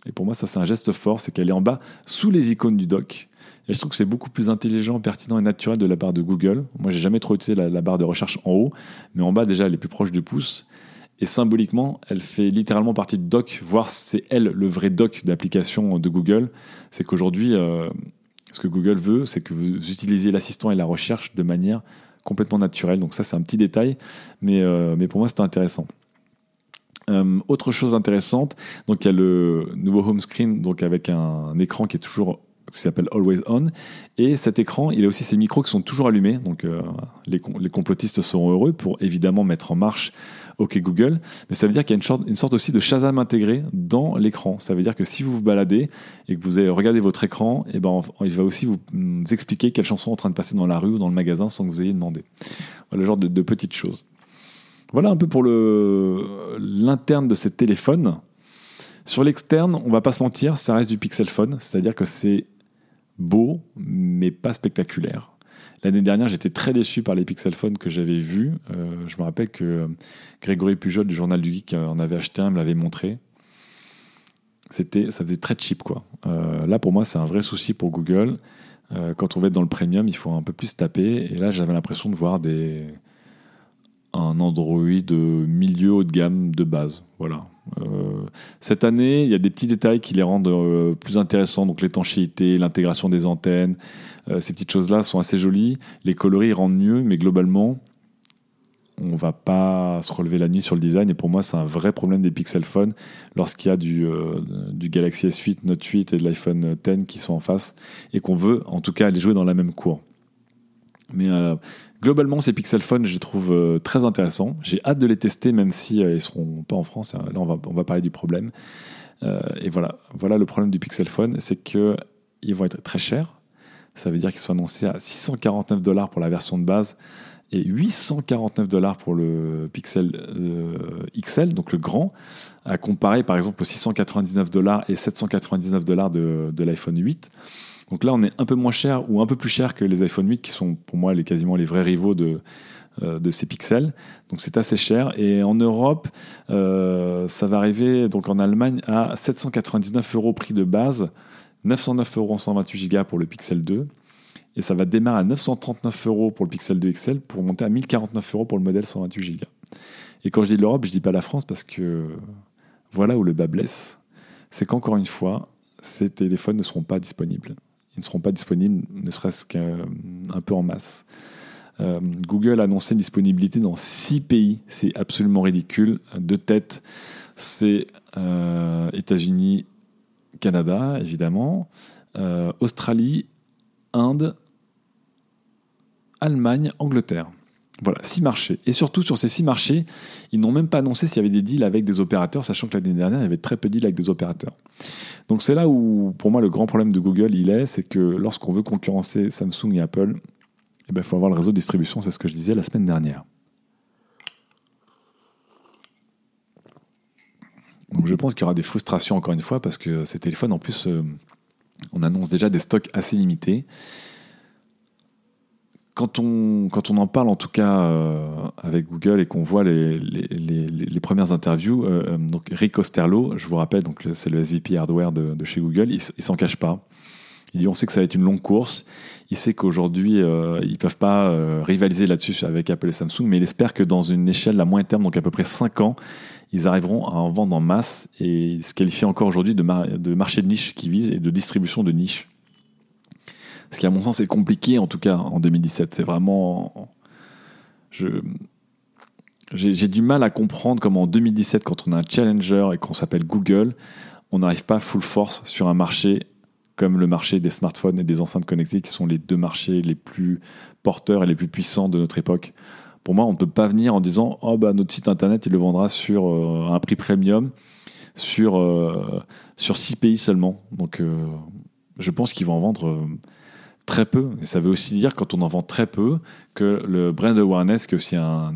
Et pour moi ça c'est un geste fort, c'est qu'elle est en bas sous les icônes du dock. Et je trouve que c'est beaucoup plus intelligent, pertinent et naturel de la barre de Google. Moi, j'ai jamais trop utilisé la, barre de recherche en haut, mais en bas, déjà, elle est plus proche du pouce. Et symboliquement, elle fait littéralement partie de doc, voire c'est elle le vrai doc d'application de Google. C'est qu'aujourd'hui, euh, ce que Google veut, c'est que vous utilisiez l'assistant et la recherche de manière complètement naturelle. Donc ça, c'est un petit détail, mais, euh, mais pour moi, c'est intéressant. Euh, autre chose intéressante, donc il y a le nouveau home screen, donc avec un écran qui est toujours qui s'appelle Always On. Et cet écran, il a aussi ses micros qui sont toujours allumés. Donc euh, les, complotistes seront heureux pour évidemment mettre en marche OK Google. Mais ça veut dire qu'il y a une sorte, aussi de Shazam intégré dans l'écran. Ça veut dire que si vous vous baladez et que vous regardé votre écran, et eh ben, il va aussi vous, expliquer quelle chanson est en train de passer dans la rue ou dans le magasin sans que vous ayez demandé. Voilà le genre de, de petites choses. Voilà un peu pour l'interne de ces téléphones. Sur l'externe, on va pas se mentir, ça reste du Pixel Phone, c'est-à-dire que c'est beau, mais pas spectaculaire. L'année dernière, j'étais très déçu par les Pixel Phone que j'avais vus. Euh, je me rappelle que Grégory Pujol du Journal du Geek en avait acheté un, me l'avait montré. C'était, ça faisait très cheap, quoi. Euh, là, pour moi, c'est un vrai souci pour Google. Euh, quand on va être dans le premium, il faut un peu plus taper. Et là, j'avais l'impression de voir des, un, Android milieu haut de gamme de base. Voilà. Euh, cette année, il y a des petits détails qui les rendent euh, plus intéressants, donc l'étanchéité, l'intégration des antennes, euh, ces petites choses-là sont assez jolies. Les coloris rendent mieux, mais globalement, on va pas se relever la nuit sur le design. Et pour moi, c'est un vrai problème des Pixel Phone lorsqu'il y a du, du Galaxy S8, Note 8 et de l'iPhone X qui sont en face et qu'on veut, en tout cas, les jouer dans la même cour. Mais Globalement, ces Pixel Phone, je les trouve euh, très intéressants. J'ai hâte de les tester, même si euh, ils seront pas en France. Là, on va, on va parler du problème. Euh, et voilà, voilà le problème du Pixel Phone, c'est que ils vont être très chers. Ça veut dire qu'ils sont annoncés à 649 dollars pour la version de base et 849 dollars pour le Pixel XL, donc le grand, à comparer par exemple aux 699 dollars et 799 dollars de, de l'iPhone 8. Donc là, on est un peu moins cher ou un peu plus cher que les iPhone 8 qui sont pour moi les, quasiment les vrais rivaux de, euh, ces pixels. Donc c'est assez cher. Et en Europe, euh, ça va arriver donc en Allemagne à 799 euros prix de base, 909 euros en 128 Go pour le Pixel 2. Et ça va démarrer à 939 euros pour le Pixel 2 XL pour monter à 1049 euros pour le modèle 128 Go. Et quand je dis l'Europe, je dis pas la France parce que voilà où le bas blesse. C'est qu'encore une fois, ces téléphones ne seront pas disponibles ils ne seront pas disponibles, ne serait-ce qu'un peu en masse. Euh, Google a annoncé une disponibilité dans six pays. C'est absolument ridicule. De tête, c'est euh, États-Unis, Canada, évidemment, euh, Australie, Inde, Allemagne, Angleterre. Voilà, six marchés. Et surtout, sur ces six marchés, ils n'ont même pas annoncé s'il y avait des deals avec des opérateurs, sachant que l'année dernière, il y avait très peu de deals avec des opérateurs. Donc c'est là où, pour moi, le grand problème de Google, il est, c'est que lorsqu'on veut concurrencer Samsung et Apple, il eh ben, faut avoir le réseau de distribution, c'est ce que je disais la semaine dernière. Donc je pense qu'il y aura des frustrations encore une fois, parce que ces téléphones, en plus, euh, on annonce déjà des stocks assez limités quand on, quand on en parle, en tout cas euh, avec Google, et qu'on voit les, les, les, premières interviews, euh, euh, donc Rick Osterlo, je vous rappelle, donc c'est le SVP hardware de, de chez Google, il, il s'en cache pas. Il dit on sait que ça va être une longue course. Il sait qu'aujourd'hui ils ils peuvent pas rivaliser là-dessus avec Apple et Samsung, mais il espère que dans une échelle à moyen terme, donc à peu près 5 ans, ils arriveront à en vendre en masse et se qualifier encore aujourd'hui de, de marché de niche qui vise et de distribution de niche. Ce qui, à mon sens, est compliqué, en tout cas, en 2017. C'est vraiment. Je. J'ai du mal à comprendre comment en 2017, quand on a un challenger et qu'on s'appelle Google, on n'arrive pas full force sur un marché comme le marché des smartphones et des enceintes connectées, qui sont les deux marchés les plus porteurs et les plus puissants de notre époque. Pour moi, on ne peut pas venir en disant oh bah notre site internet il le vendra sur euh, un prix premium sur euh, sur six pays seulement. Donc euh, je pense qu'ils vont en vendre très peu. Et ça veut aussi dire, quand on en vend très peu, que le brand awareness, qui est aussi un,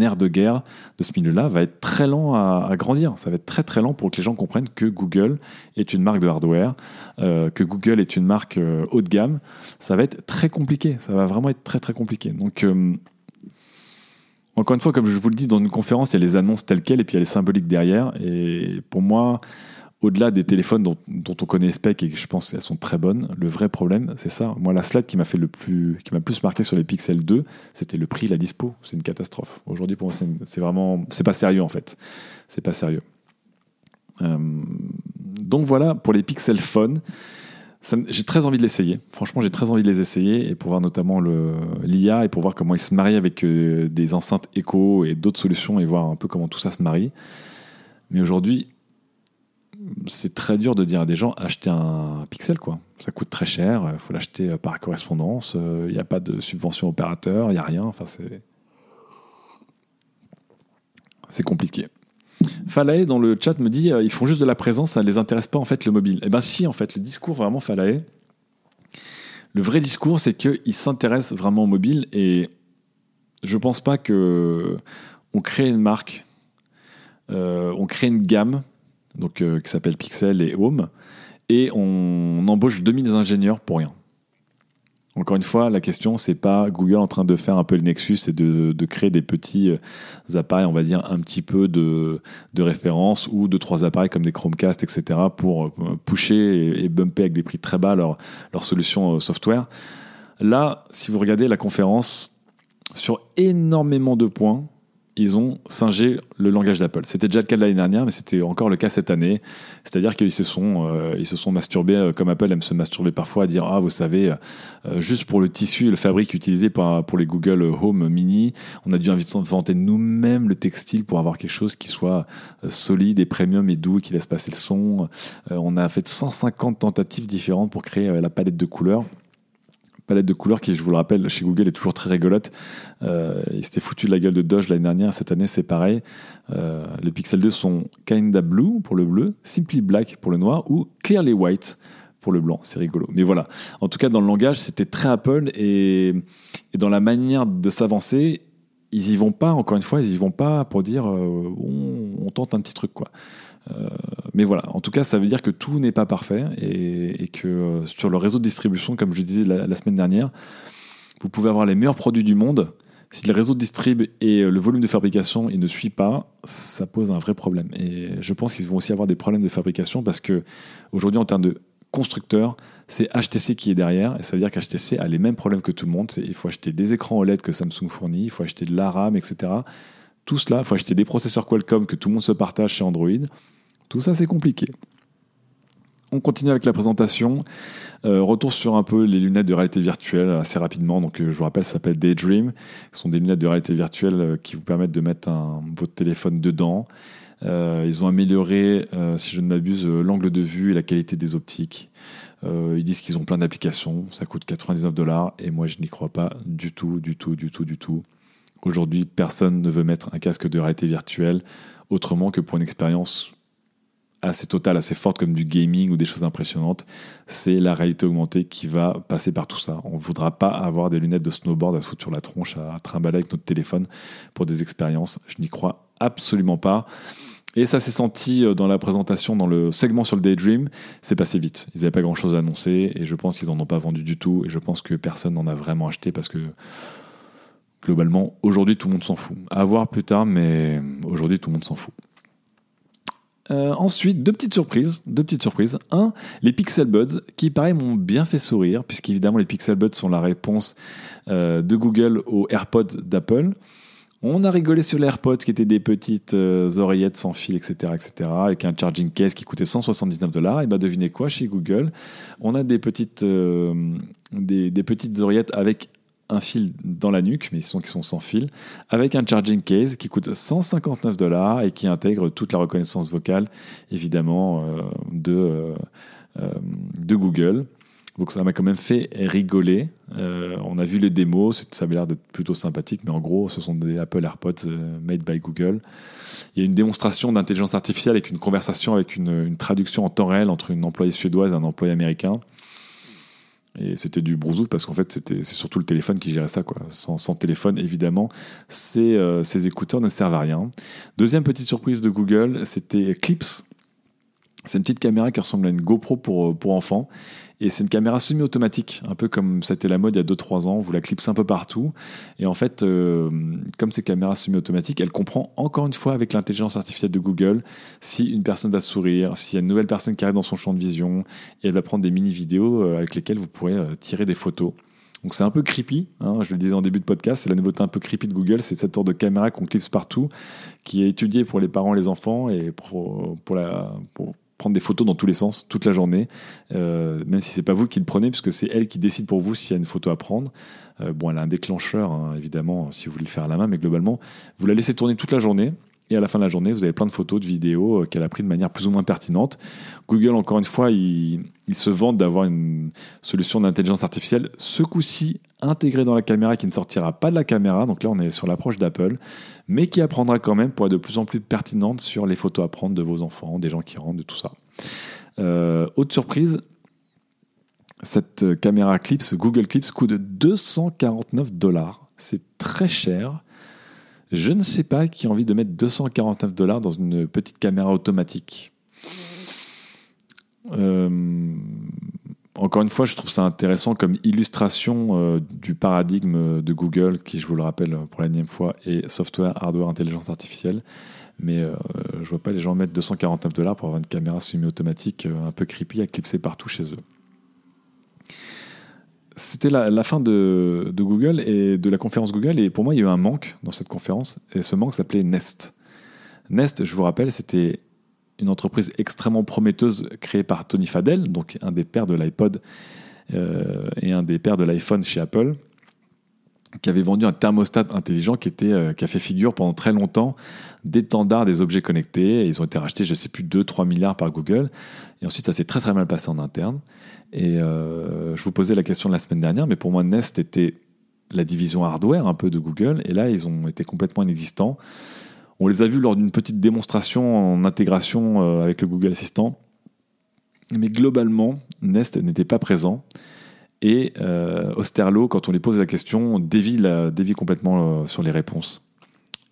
air de guerre de ce milieu-là, va être très lent à, grandir. Ça va être très très lent pour que les gens comprennent que Google est une marque de hardware, euh, que Google est une marque euh, haut de gamme. Ça va être très compliqué. Ça va vraiment être très très compliqué. Donc, euh, encore une fois, comme je vous le dis, dans une conférence, il y a les annonces telles quelles et puis il y a les symboliques derrière. Et pour moi, au-delà des téléphones dont, on connaît les specs et que je pense qu'elles sont très bonnes, le vrai problème, c'est ça. Moi, la slide qui m'a fait le plus, qui m'a plus marqué sur les Pixel 2, c'était le prix, la dispo. C'est une catastrophe. Aujourd'hui, pour moi, c'est vraiment, c'est pas sérieux en fait. C'est pas sérieux. Euh, donc voilà pour les Pixel Phone. J'ai très envie de l'essayer. Franchement, j'ai très envie de les essayer et pour voir notamment l'IA et pour voir comment ils se marient avec euh, des enceintes écho et d'autres solutions et voir un peu comment tout ça se marie. Mais aujourd'hui, c'est très dur de dire à des gens acheter un pixel quoi. Ça coûte très cher, il faut l'acheter par correspondance, il euh, n'y a pas de subvention opérateur, il n'y a rien. Enfin, c'est c'est compliqué. Falae dans le chat me dit euh, ils font juste de la présence, ça ne les intéresse pas en fait le mobile. Eh bien si en fait le discours vraiment Falae, le vrai discours c'est qu'ils s'intéressent vraiment au mobile et je pense pas que on crée une marque, euh, on crée une gamme donc, euh, qui s'appelle Pixel et Home, et on embauche 2000 ingénieurs pour rien. Encore une fois, la question, c'est pas Google en train de faire un peu le Nexus et de, créer des petits euh, appareils, on va dire, un petit peu de, référence ou de trois appareils comme des Chromecast, etc., pour euh, pusher et, bumper avec des prix très bas leur, leur solution software. Là, si vous regardez la conférence, sur énormément de points, ils ont singé le langage d'Apple. C'était déjà le cas de l'année dernière, mais c'était encore le cas cette année. C'est-à-dire qu'ils se sont, euh, ils se sont masturbés, euh, comme Apple aime se masturber parfois, à dire ah vous savez, euh, juste pour le tissu et le fabrique utilisé par, pour les Google Home Mini, on a dû inventer nous-mêmes le textile pour avoir quelque chose qui soit solide et premium et doux, qui laisse passer le son. on a fait 150 tentatives différentes pour créer la palette de couleurs palette de couleurs qui, je vous le rappelle, chez Google est toujours très rigolote. Euh, il s'était foutu de la gueule de Doge l'année dernière. Cette année, c'est pareil. Euh, les Pixel 2 sont Kinda Blue pour le bleu, Simply Black pour le noir ou Clearly White pour le blanc. C'est rigolo. Mais voilà. En tout cas, dans le langage, c'était très Apple et, dans la manière de s'avancer, ils y vont pas, encore une fois, ils y vont pas pour dire euh, on, on, tente un petit truc, quoi. Euh, mais voilà, en tout cas, ça veut dire que tout n'est pas parfait et, que euh, sur le réseau de distribution, comme je disais la, semaine dernière, vous pouvez avoir les meilleurs produits du monde. Si le réseau de distrib et euh, le volume de fabrication il ne suit pas, ça pose un vrai problème. Et je pense qu'ils vont aussi avoir des problèmes de fabrication parce que aujourd'hui, en termes de constructeurs, c'est HTC qui est derrière. Et ça veut dire qu'HTC a les mêmes problèmes que tout le monde. Il faut acheter des écrans OLED que Samsung fournit, il faut acheter de la RAM, etc. Tout cela, il faut acheter des processeurs Qualcomm que tout le monde se partage chez Android. Tout ça, c'est compliqué. On continue avec la présentation. Euh, retour sur un peu les lunettes de réalité virtuelle assez rapidement. Donc, euh, je vous rappelle, ça s'appelle Daydream. Ce sont des lunettes de réalité virtuelle euh, qui vous permettent de mettre votre téléphone dedans. ils ont amélioré, si je ne m'abuse, l'angle de vue et la qualité des optiques. ils disent qu'ils ont plein d'applications. Ça coûte 99 dollars et moi, je n'y crois pas du tout, du tout, du tout, du tout. Aujourd'hui, personne ne veut mettre un casque de réalité virtuelle autrement que pour une expérience assez totale, assez forte comme du gaming ou des choses impressionnantes, c'est la réalité augmentée qui va passer par tout ça. On ne voudra pas avoir des lunettes de snowboard à se foutre sur la tronche, à trimballer avec notre téléphone pour des expériences. Je n'y crois absolument pas. Et ça s'est senti euh, dans la présentation, dans le segment sur le Daydream, c'est passé vite. Ils n'avaient pas grand-chose à annoncer et je pense qu'ils n'en ont pas vendu du tout et je pense que personne n'en a vraiment acheté parce que globalement, aujourd'hui, tout le monde s'en fout. À voir plus tard, mais aujourd'hui, tout le monde s'en fout. Euh, ensuite, deux petites surprises. Deux petites surprises. Un, les Pixel Buds, qui pareil m'ont bien fait sourire, puisqu'évidemment les Pixel Buds sont la réponse euh, de Google aux AirPods d'Apple. On a rigolé sur les AirPods qui étaient des petites euh, oreillettes sans fil, etc., etc., avec un charging case qui coûtait 179 dollars. Et bah devinez quoi, chez Google, on a des petites, des, des petites oreillettes avec un fil dans la nuque, mais ils sont sont sans fil, avec un charging case qui coûte 159 dollars et qui intègre toute la reconnaissance vocale, évidemment, euh, de, euh, euh, de Google. Donc ça m'a quand même fait rigoler. on a vu les démos, ça avait l'air d'être plutôt sympathique, mais en gros, ce sont des Apple AirPods made by Google. Il y a une démonstration d'intelligence artificielle avec une conversation, avec une, traduction en temps réel entre une employée suédoise et un employé américain. Et c'était du brousouf parce qu'en fait, c'est surtout le téléphone qui gérait ça. Sans, téléphone, évidemment, ces, euh, ces écouteurs ne servent à rien. Deuxième petite surprise de Google, c'était Clips. C'est une petite caméra qui ressemble à une GoPro pour, pour enfants et c'est une caméra semi-automatique, un peu comme c'était la mode il y a 2-3 ans, vous la clipsez un peu partout. Et en fait, euh, comme ces caméras semi-automatiques, elle comprend encore une fois avec l'intelligence artificielle de Google si une personne va sourire, s'il y a une nouvelle personne qui arrive dans son champ de vision, et elle va prendre des mini-vidéos euh, avec lesquelles vous pourrez euh, tirer des photos. Donc c'est un peu creepy, hein, je le disais en début de podcast, c'est la nouveauté un peu creepy de Google, c'est cette sorte de caméra qu'on clipse partout, qui est étudiée pour les parents et les enfants et pour, pour, la, pour, prendre des photos dans tous les sens toute la journée, euh, même si c'est pas vous qui le prenez, puisque c'est elle qui décide pour vous s'il y a une photo à prendre. Euh, bon, elle a un déclencheur, hein, évidemment, si vous voulez le faire à la main, mais globalement, vous la laissez tourner toute la journée. Et à la fin de la journée, vous avez plein de photos, de vidéos euh, qu'elle a pris de manière plus ou moins pertinente. Google, encore une fois, il, se vante d'avoir une solution d'intelligence artificielle, ce coup-ci intégrée dans la caméra qui ne sortira pas de la caméra. Donc là, on est sur l'approche d'Apple mais qui apprendra quand même pour être de plus en plus pertinente sur les photos à prendre de vos enfants, des gens qui rentrent, de tout ça. Euh, autre surprise, cette caméra Clips, Google Clips, coûte 249 dollars. C'est très cher. Je ne sais pas qui a envie de mettre 249 dollars dans une petite caméra automatique. Euh, encore une fois, je trouve ça intéressant comme illustration euh, du paradigme de Google, qui, je vous le rappelle pour la l'énième fois, est software, hardware, intelligence artificielle. Mais euh, je vois pas les gens mettre 249 dollars pour avoir une caméra semi-automatique euh, un peu creepy à clipser partout chez eux. C'était la, fin de, Google et de la conférence Google. Et pour moi, il y a eu un manque dans cette conférence. Et ce manque s'appelait Nest. Nest, je vous rappelle, c'était une entreprise extrêmement prometteuse créée par Tony Fadell, donc un des pères de l'iPod euh, et un des pères de l'iPhone chez Apple, qui avait vendu un thermostat intelligent qui, était, euh, qui a fait figure pendant très longtemps d'étendard des objets connectés. ils ont été rachetés, je ne sais plus, 2-3 milliards par Google. Et ensuite, ça s'est très très mal passé en interne. Et euh, je vous posais la question la semaine dernière, mais pour moi, Nest était la division hardware un peu de Google. Et là, ils ont été complètement inexistants. On les a vus lors d'une petite démonstration en intégration euh, avec le Google Assistant. Mais globalement, Nest n'était pas présent. Et euh, Osterlo, quand on lui pose la question, dévie, complètement euh, sur les réponses.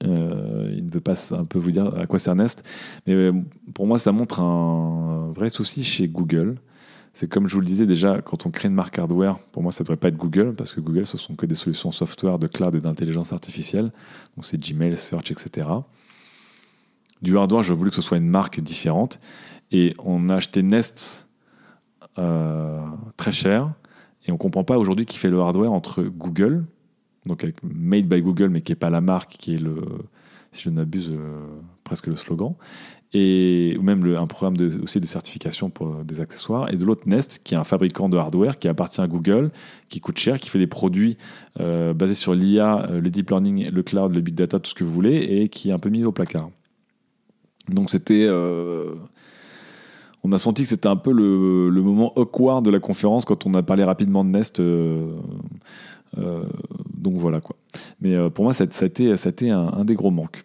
il ne veut pas un peu vous dire à quoi sert Nest. Mais pour moi, ça montre un vrai souci chez Google. C'est comme je vous le disais déjà, quand on crée une marque hardware, pour moi, ça ne devrait pas être Google, parce que Google, ce sont que des solutions software de cloud et d'intelligence artificielle. Donc c'est Gmail, Search, etc. Du hardware, j'ai voulu que ce soit une marque différente. Et on a acheté Nest euh, très cher. Et on ne comprend pas aujourd'hui qui fait le hardware entre Google, donc Made by Google, mais qui n'est pas la marque, qui est le, si je n'abuse, euh, presque le slogan, et ou même un programme de, aussi de certification pour des accessoires, et de l'autre Nest, qui est un fabricant de hardware qui appartient à Google, qui coûte cher, qui fait des produits euh, basés sur l'IA, le deep learning, le cloud, le big data, tout ce que vous voulez, et qui est un peu mis au placard. Donc c'était. Euh, on a senti que c'était un peu le, moment awkward de la conférence quand on a parlé rapidement de Nest. Euh, euh, donc voilà quoi. Mais pour moi, ça, a été, un, des gros manques.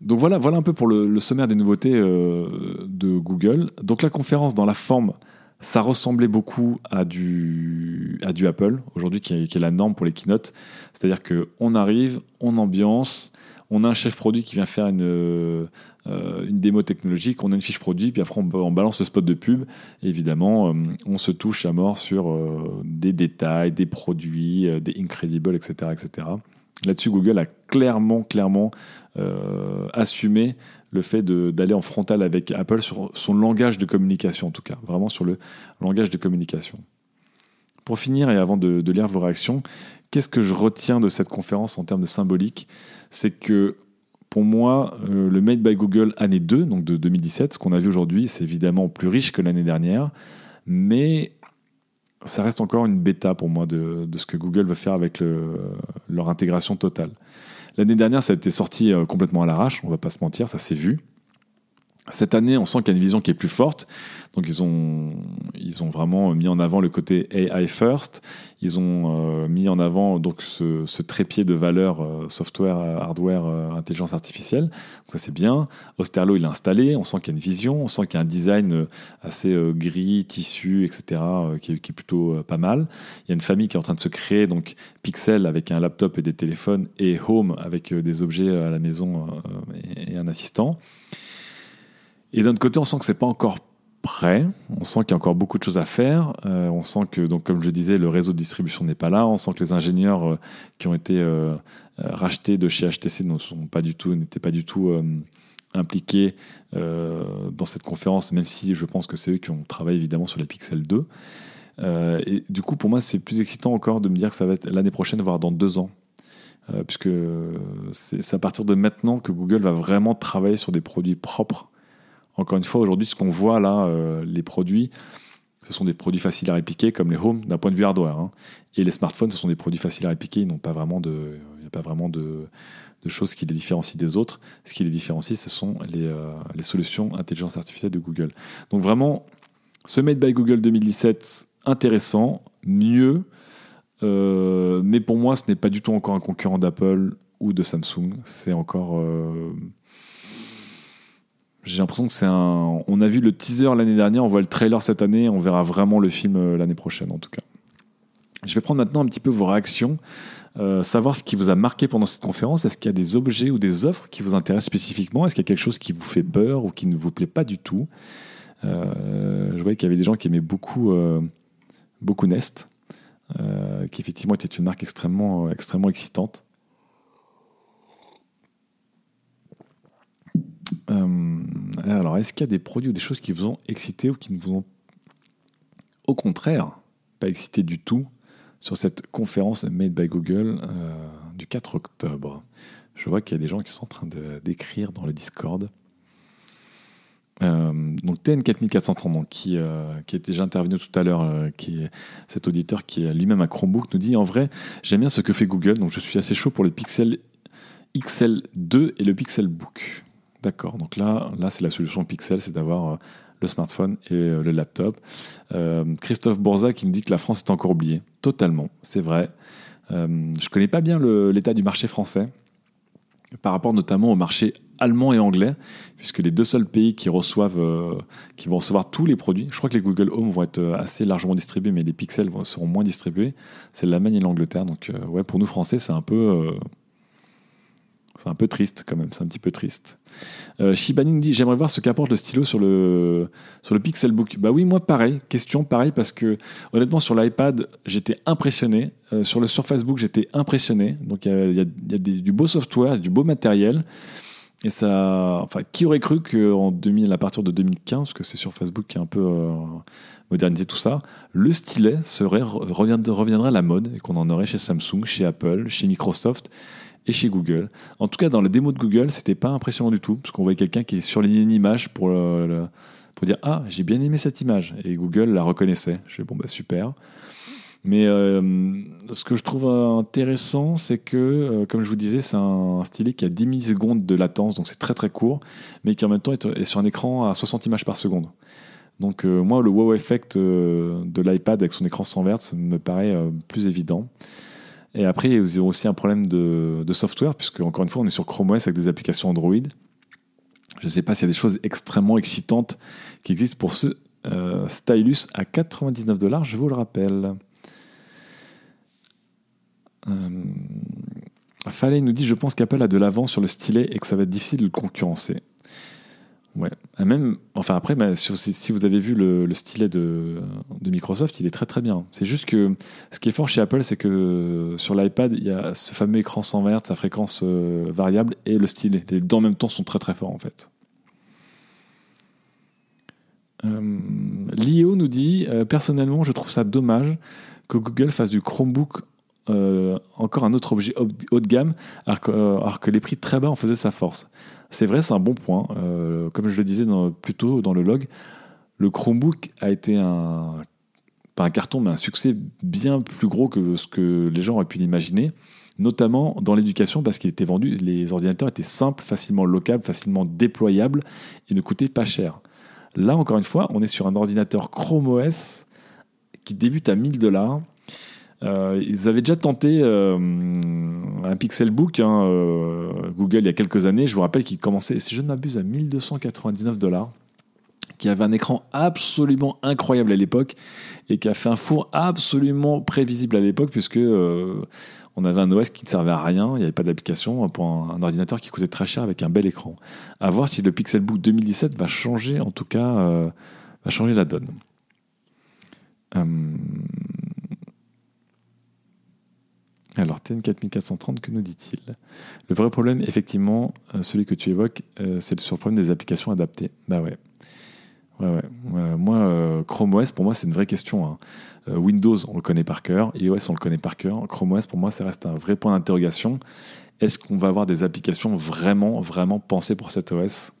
Donc voilà, voilà un peu pour le, sommaire des nouveautés de Google. Donc la conférence dans la forme, ça ressemblait beaucoup à du, Apple aujourd'hui, qui, est la norme pour les keynotes. C'est-à-dire qu'on arrive, on ambiance, on a un chef produit qui vient faire une, euh, une démo technologique, on a une fiche produit, puis après on, balance le spot de pub. évidemment, euh, on se touche à mort sur euh, des détails, des produits, des incredibles, etc. etc. Là-dessus, Google a clairement, clairement assumé le fait d'aller en frontal avec Apple sur son langage de communication, en tout cas, vraiment sur le langage de communication. Pour finir, et avant de, de lire vos réactions, qu'est-ce que je retiens de cette conférence en termes de symbolique? C'est que pour moi, euh, le Made by Google année 2, donc de 2017, ce qu'on a vu aujourd'hui, c'est évidemment plus riche que l'année dernière, mais ça reste encore une bêta pour moi de, ce que Google veut faire avec leur intégration totale. L'année dernière, ça a été sorti euh, complètement à l'arrache, on va pas se mentir, ça s'est vu. Cette année, on sent qu'il y a une vision qui est plus forte. Donc, ils ont, ils ont vraiment mis en avant le côté AI first. Ils ont euh, mis en avant donc ce, trépied de valeur euh, software, hardware, euh, intelligence artificielle. Ça, c'est bien. Osterlo, il l'a installé. On sent qu'il y a une vision. On sent qu'il y a un design assez gris, tissu, etc., qui qui, est, plutôt pas mal. Il y a une famille qui est en train de se créer. Donc, Pixel avec un laptop et des téléphones et Home avec des objets à la maison et un assistant. Et d'un autre côté, on sent que c'est pas encore prêt. On sent qu'il y a encore beaucoup de choses à faire. Euh, on sent que, donc, comme je disais, le réseau de distribution n'est pas là. On sent que les ingénieurs euh, qui ont été euh, rachetés de chez HTC sont pas du tout, n'étaient pas du tout impliqués dans cette conférence, même si je pense que c'est eux qui ont travaillé évidemment sur les Pixel 2. et du coup, pour moi, c'est plus excitant encore de me dire que ça va être l'année prochaine, voire dans deux ans. puisque c'est à partir de maintenant que Google va vraiment travailler sur des produits propres encore une fois, aujourd'hui, ce qu'on voit là, euh, les produits, ce sont des produits faciles à répliquer, comme les Home d'un point de vue hardware. Hein. Et les smartphones, ce sont des produits faciles à répliquer. Ils n'ont pas vraiment de, il n'y a pas vraiment de, choses qui les différencient des autres. Ce qui les différencie, ce sont les, euh, solutions intelligence artificielle de Google. Donc vraiment, ce Made by Google 2017, intéressant, mieux, euh, mais pour moi, ce n'est pas du tout encore un concurrent d'Apple ou de Samsung. C'est encore j'ai l'impression que c'est un. On a vu le teaser l'année dernière, on voit le trailer cette année, on verra vraiment le film euh, l'année prochaine en tout cas. Je vais prendre maintenant un petit peu vos réactions, euh, savoir ce qui vous a marqué pendant cette conférence. Est-ce qu'il y a des objets ou des offres qui vous intéressent spécifiquement? Est-ce qu'il y a quelque chose qui vous fait peur ou qui ne vous plaît pas du tout? Euh, Je voyais qu'il y avait des gens qui aimaient beaucoup, beaucoup Nest, qui effectivement était une marque extrêmement, extrêmement excitante. Alors, est-ce qu'il y a des produits ou des choses qui vous ont excité ou qui ne vous ont, au contraire, pas excité du tout sur cette conférence Made by Google du 4 octobre? Je vois qu'il y a des gens qui sont en train d'écrire dans le Discord. Euh, donc TN 4430, donc, qui, euh, qui est déjà intervenu tout à l'heure, euh, qui cet auditeur qui est lui-même un Chromebook, nous dit en vrai, j'aime bien ce que fait Google, donc je suis assez chaud pour le Pixel XL2 et le Pixel Book. D'accord, donc là, là c'est la solution Pixel, c'est d'avoir le smartphone et le laptop. Christophe Borza qui nous dit que la France est encore oubliée. Totalement, c'est vrai. je connais pas bien l'état du marché français par rapport notamment au marché allemand et anglais, puisque les deux seuls pays qui reçoivent, euh, qui vont recevoir tous les produits, je crois que les Google Home vont être euh, assez largement distribués, mais les Pixels seront moins distribués, c'est l'Allemagne et l'Angleterre. Donc euh, ouais, pour nous Français, c'est un peu c'est un peu triste quand même, c'est un petit peu triste. Euh, Shibani nous dit J'aimerais voir ce qu'apporte le stylo sur le, sur le Pixelbook. Bah oui, moi pareil, question pareil, parce que honnêtement, sur l'iPad, j'étais impressionné. Euh, sur le Surface Book, j'étais impressionné. Donc il y a, du beau software, du beau matériel. Et ça. Enfin, qui aurait cru qu'en 2000, à partir de 2015, parce que c'est sur Facebook qui a un peu euh, modernisé tout ça, le stylet serait, reviendrait à la mode et qu'on en aurait chez Samsung, chez Apple, chez Microsoft et chez Google. En tout cas, dans les démos de Google, c'était pas impressionnant du tout, parce qu'on voyait quelqu'un qui surligné une image pour, pour dire Ah, j'ai bien aimé cette image. Et Google la reconnaissait. Je fais Bon, bah super. Mais euh, ce que je trouve intéressant, c'est que, euh, comme je vous disais, c'est un stylet qui a 10 millisecondes de latence, donc c'est très très court, mais qui en même temps est, sur un écran à 60 images par seconde. Donc euh, moi, le wow effect de l'iPad avec son écran 100 Hz me paraît plus évident. Et après, ils ont aussi un problème de, software, puisque encore une fois, on est sur Chrome OS avec des applications Android. Je ne sais pas s'il y a des choses extrêmement excitantes qui existent pour ce euh, stylus à 99 dollars, je vous le rappelle. Euh, nous dit Je pense qu'Apple a de l'avance sur le stylet et que ça va être difficile de le concurrencer. Ouais. même, enfin après, bah, si, vous avez vu le, stylet de, Microsoft, il est très très bien. C'est juste que ce qui est fort chez Apple, c'est que sur l'iPad, il y a ce fameux écran 100 Hz, sa fréquence euh, variable et le stylet. Les deux en même temps sont très très forts en fait. Euh, Lio nous dit euh, Personnellement, je trouve ça dommage que Google fasse du Chromebook encore un autre objet haut de gamme, alors que les prix très bas en faisaient sa force. C'est vrai, c'est un bon point. Euh, comme je le disais dans, plus tôt dans le log, le Chromebook a été un, pas un carton, mais un succès bien plus gros que ce que les gens auraient pu l'imaginer, notamment dans l'éducation parce qu'il était vendu, les ordinateurs étaient simples, facilement locables, facilement déployables et ne coûtaient pas cher. Là, encore une fois, on est sur un ordinateur Chrome OS qui débute à 1000 dollars euh, ils avaient déjà tenté euh, un Pixelbook, hein, euh, Google, il y a quelques années. Je vous rappelle qu'il commençait, si je ne m'abuse, à 1299 dollars, qui avait un écran absolument incroyable à l'époque et qui a fait un four absolument prévisible à l'époque, puisque on avait un OS qui ne servait à rien, il n'y avait pas d'application pour un, ordinateur qui coûtait très cher avec un bel écran. À voir si le Pixelbook 2017 va changer, en tout cas, va changer la donne. Alors, TN4430, que nous dit-il? Le vrai problème, effectivement, euh, celui que tu évoques, euh, c'est le problème des applications adaptées. Bah ouais. Moi, euh, Chrome OS, pour moi, c'est une vraie question. Hein. Windows, on le connaît par cœur. iOS, on le connaît par cœur. Chrome OS, pour moi, ça reste un vrai point d'interrogation. Est-ce qu'on va avoir des applications vraiment, vraiment pensées pour cet OS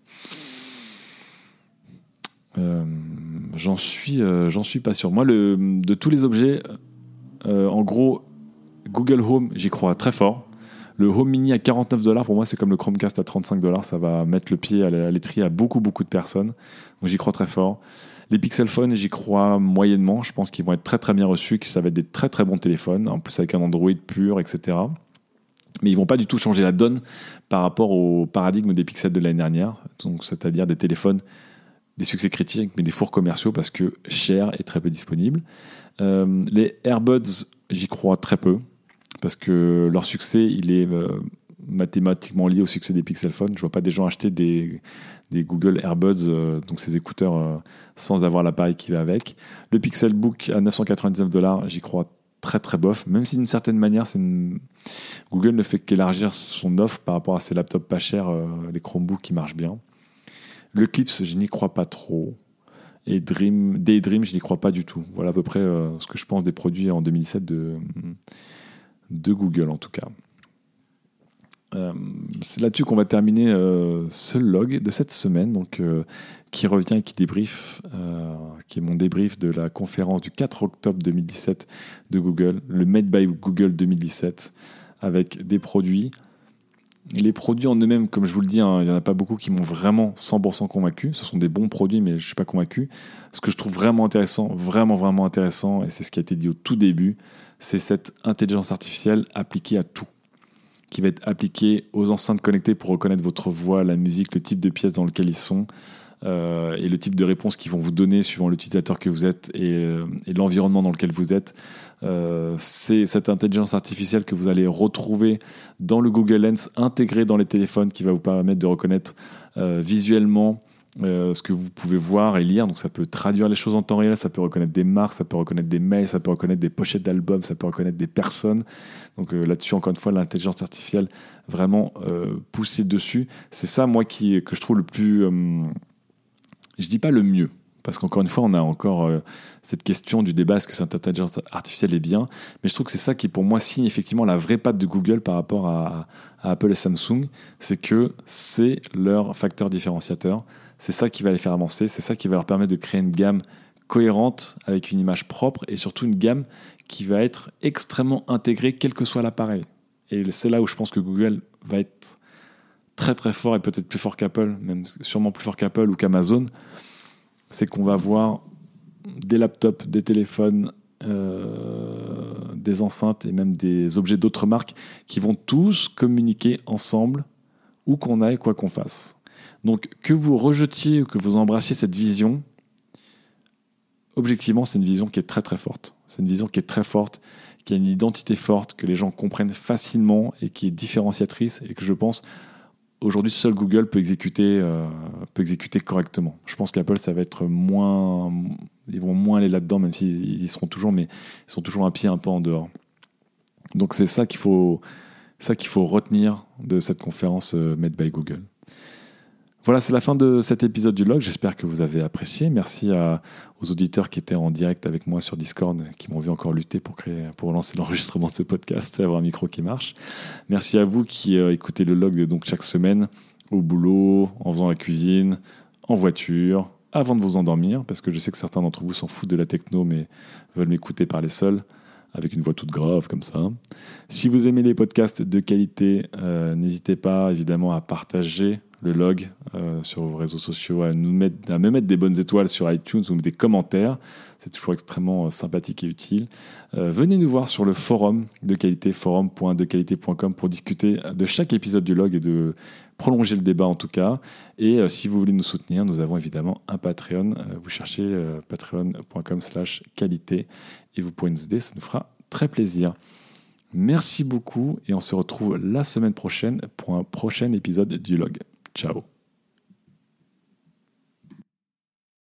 J'en suis, suis pas sûr. Moi, le, de tous les objets, en gros, Google Home, j'y crois très fort. Le Home Mini à 49 dollars, pour moi, c'est comme le Chromecast à 35 dollars. Ça va mettre le pied à l'étrier à beaucoup, beaucoup de personnes. Donc j'y crois très fort. Les Pixel Phone, j'y crois moyennement. Je pense qu'ils vont être très, très bien reçus, que ça va être des très, très bons téléphones. En plus, avec un Android pur, etc. Mais ils vont pas du tout changer la donne par rapport au paradigme des Pixels de l'année dernière. C'est-à-dire des téléphones, des succès critiques, mais des fours commerciaux parce que cher et très peu disponible. Euh, les AirBuds, j'y crois très peu parce que leur succès, il est euh, mathématiquement lié au succès des Pixel Phone. Je vois pas des gens acheter des, Google Airbuds, euh, donc ces écouteurs, euh, sans avoir l'appareil qui va avec. Le Pixel Book à 999 dollars, j'y crois très très bof, même si d'une certaine manière, Google ne fait qu'élargir son offre par rapport à ses laptops pas chers, les Chromebooks qui marchent bien. Le Clips, je n'y crois pas trop. Et Dream, Daydream, je n'y crois pas du tout. Voilà à peu près ce que je pense des produits en 2017 de, de Google en tout cas. c'est là-dessus qu'on va terminer ce log de cette semaine, donc qui revient et qui débrief, qui est mon débrief de la conférence du 4 octobre 2017 de Google, le Made by Google 2017, avec des produits les produits en eux-mêmes, comme je vous le dis, hein, il n'y en a pas beaucoup qui m'ont vraiment 100% convaincu. Ce sont des bons produits, mais je ne suis pas convaincu. Ce que je trouve vraiment intéressant, vraiment, vraiment intéressant, et c'est ce qui a été dit au tout début, c'est cette intelligence artificielle appliquée à tout. Qui va être appliquée aux enceintes connectées pour reconnaître votre voix, la musique, le type de pièces dans lequel ils sont, euh, et le type de réponse qu'ils vont vous donner suivant l'utilisateur que vous êtes et, euh, l'environnement dans lequel vous êtes. Euh, c'est cette intelligence artificielle que vous allez retrouver dans le Google Lens intégré dans les téléphones qui va vous permettre de reconnaître visuellement ce que vous pouvez voir et lire. Donc ça peut traduire les choses en temps réel, ça peut reconnaître des marques, ça peut reconnaître des mails, ça peut reconnaître des pochettes d'albums, ça peut reconnaître des personnes. Donc là-dessus, encore une fois, l'intelligence artificielle vraiment poussée dessus. C'est ça, moi, qui, que je trouve le plus je dis pas le mieux, parce qu'encore une fois, on a encore euh, cette question du débat est-ce que cette intelligence artificielle est bien? Mais je trouve que c'est ça qui, pour moi, signe effectivement la vraie patte de Google par rapport à, Apple et Samsung c'est que c'est leur facteur différenciateur. C'est ça qui va les faire avancer, c'est ça qui va leur permettre de créer une gamme cohérente avec une image propre et surtout une gamme qui va être extrêmement intégrée quel que soit l'appareil. Et c'est là où je pense que Google va être très très fort et peut-être plus fort qu'Apple, même sûrement plus fort qu'Apple ou qu'Amazon, c'est qu'on va voir des laptops, des téléphones, euh, des enceintes et même des objets d'autres marques qui vont tous communiquer ensemble où qu'on aille, quoi qu'on fasse. Donc que vous rejetiez ou que vous embrassiez cette vision, objectivement, c'est une vision qui est très très forte. C'est une vision qui est très forte, qui a une identité forte, que les gens comprennent facilement et qui est différenciatrice et que je pense aujourd'hui, seul Google peut exécuter, euh, peut exécuter correctement. Je pense qu'Apple, ça va être moins. Ils vont moins aller là-dedans, même s'ils y seront toujours, mais ils sont toujours un pied un peu en dehors. Donc c'est ça qu'il faut, ça qu'il faut retenir de cette conférence euh, Made by Google. Voilà, c'est la fin de cet épisode du log. J'espère que vous avez apprécié. Merci aux auditeurs qui étaient en direct avec moi sur Discord, qui m'ont vu encore lutter pour, créer, pour lancer l'enregistrement de ce podcast avoir un micro qui marche. Merci à vous qui euh, écoutez le log donc chaque semaine au boulot, en faisant la cuisine, en voiture, avant de vous endormir, parce que je sais que certains d'entre vous s'en foutent de la techno, mais veulent m'écouter parler seul avec une voix toute grave comme ça. Si vous aimez les podcasts de qualité, euh, n'hésitez pas évidemment à partager le log euh, sur vos réseaux sociaux, à, nous mettre, à me mettre des bonnes étoiles sur iTunes ou des commentaires. C'est toujours extrêmement euh, sympathique et utile. Euh, venez nous voir sur le forum de qualité, forum.dequalité.com pour discuter de chaque épisode du log et de prolonger le débat en tout cas. Et si vous voulez nous soutenir, nous avons évidemment un Patreon. vous cherchez patreon.com slash qualité et vous pourrez nous aider, ça nous fera très plaisir. Merci beaucoup et on se retrouve la semaine prochaine pour un prochain épisode du log. Ciao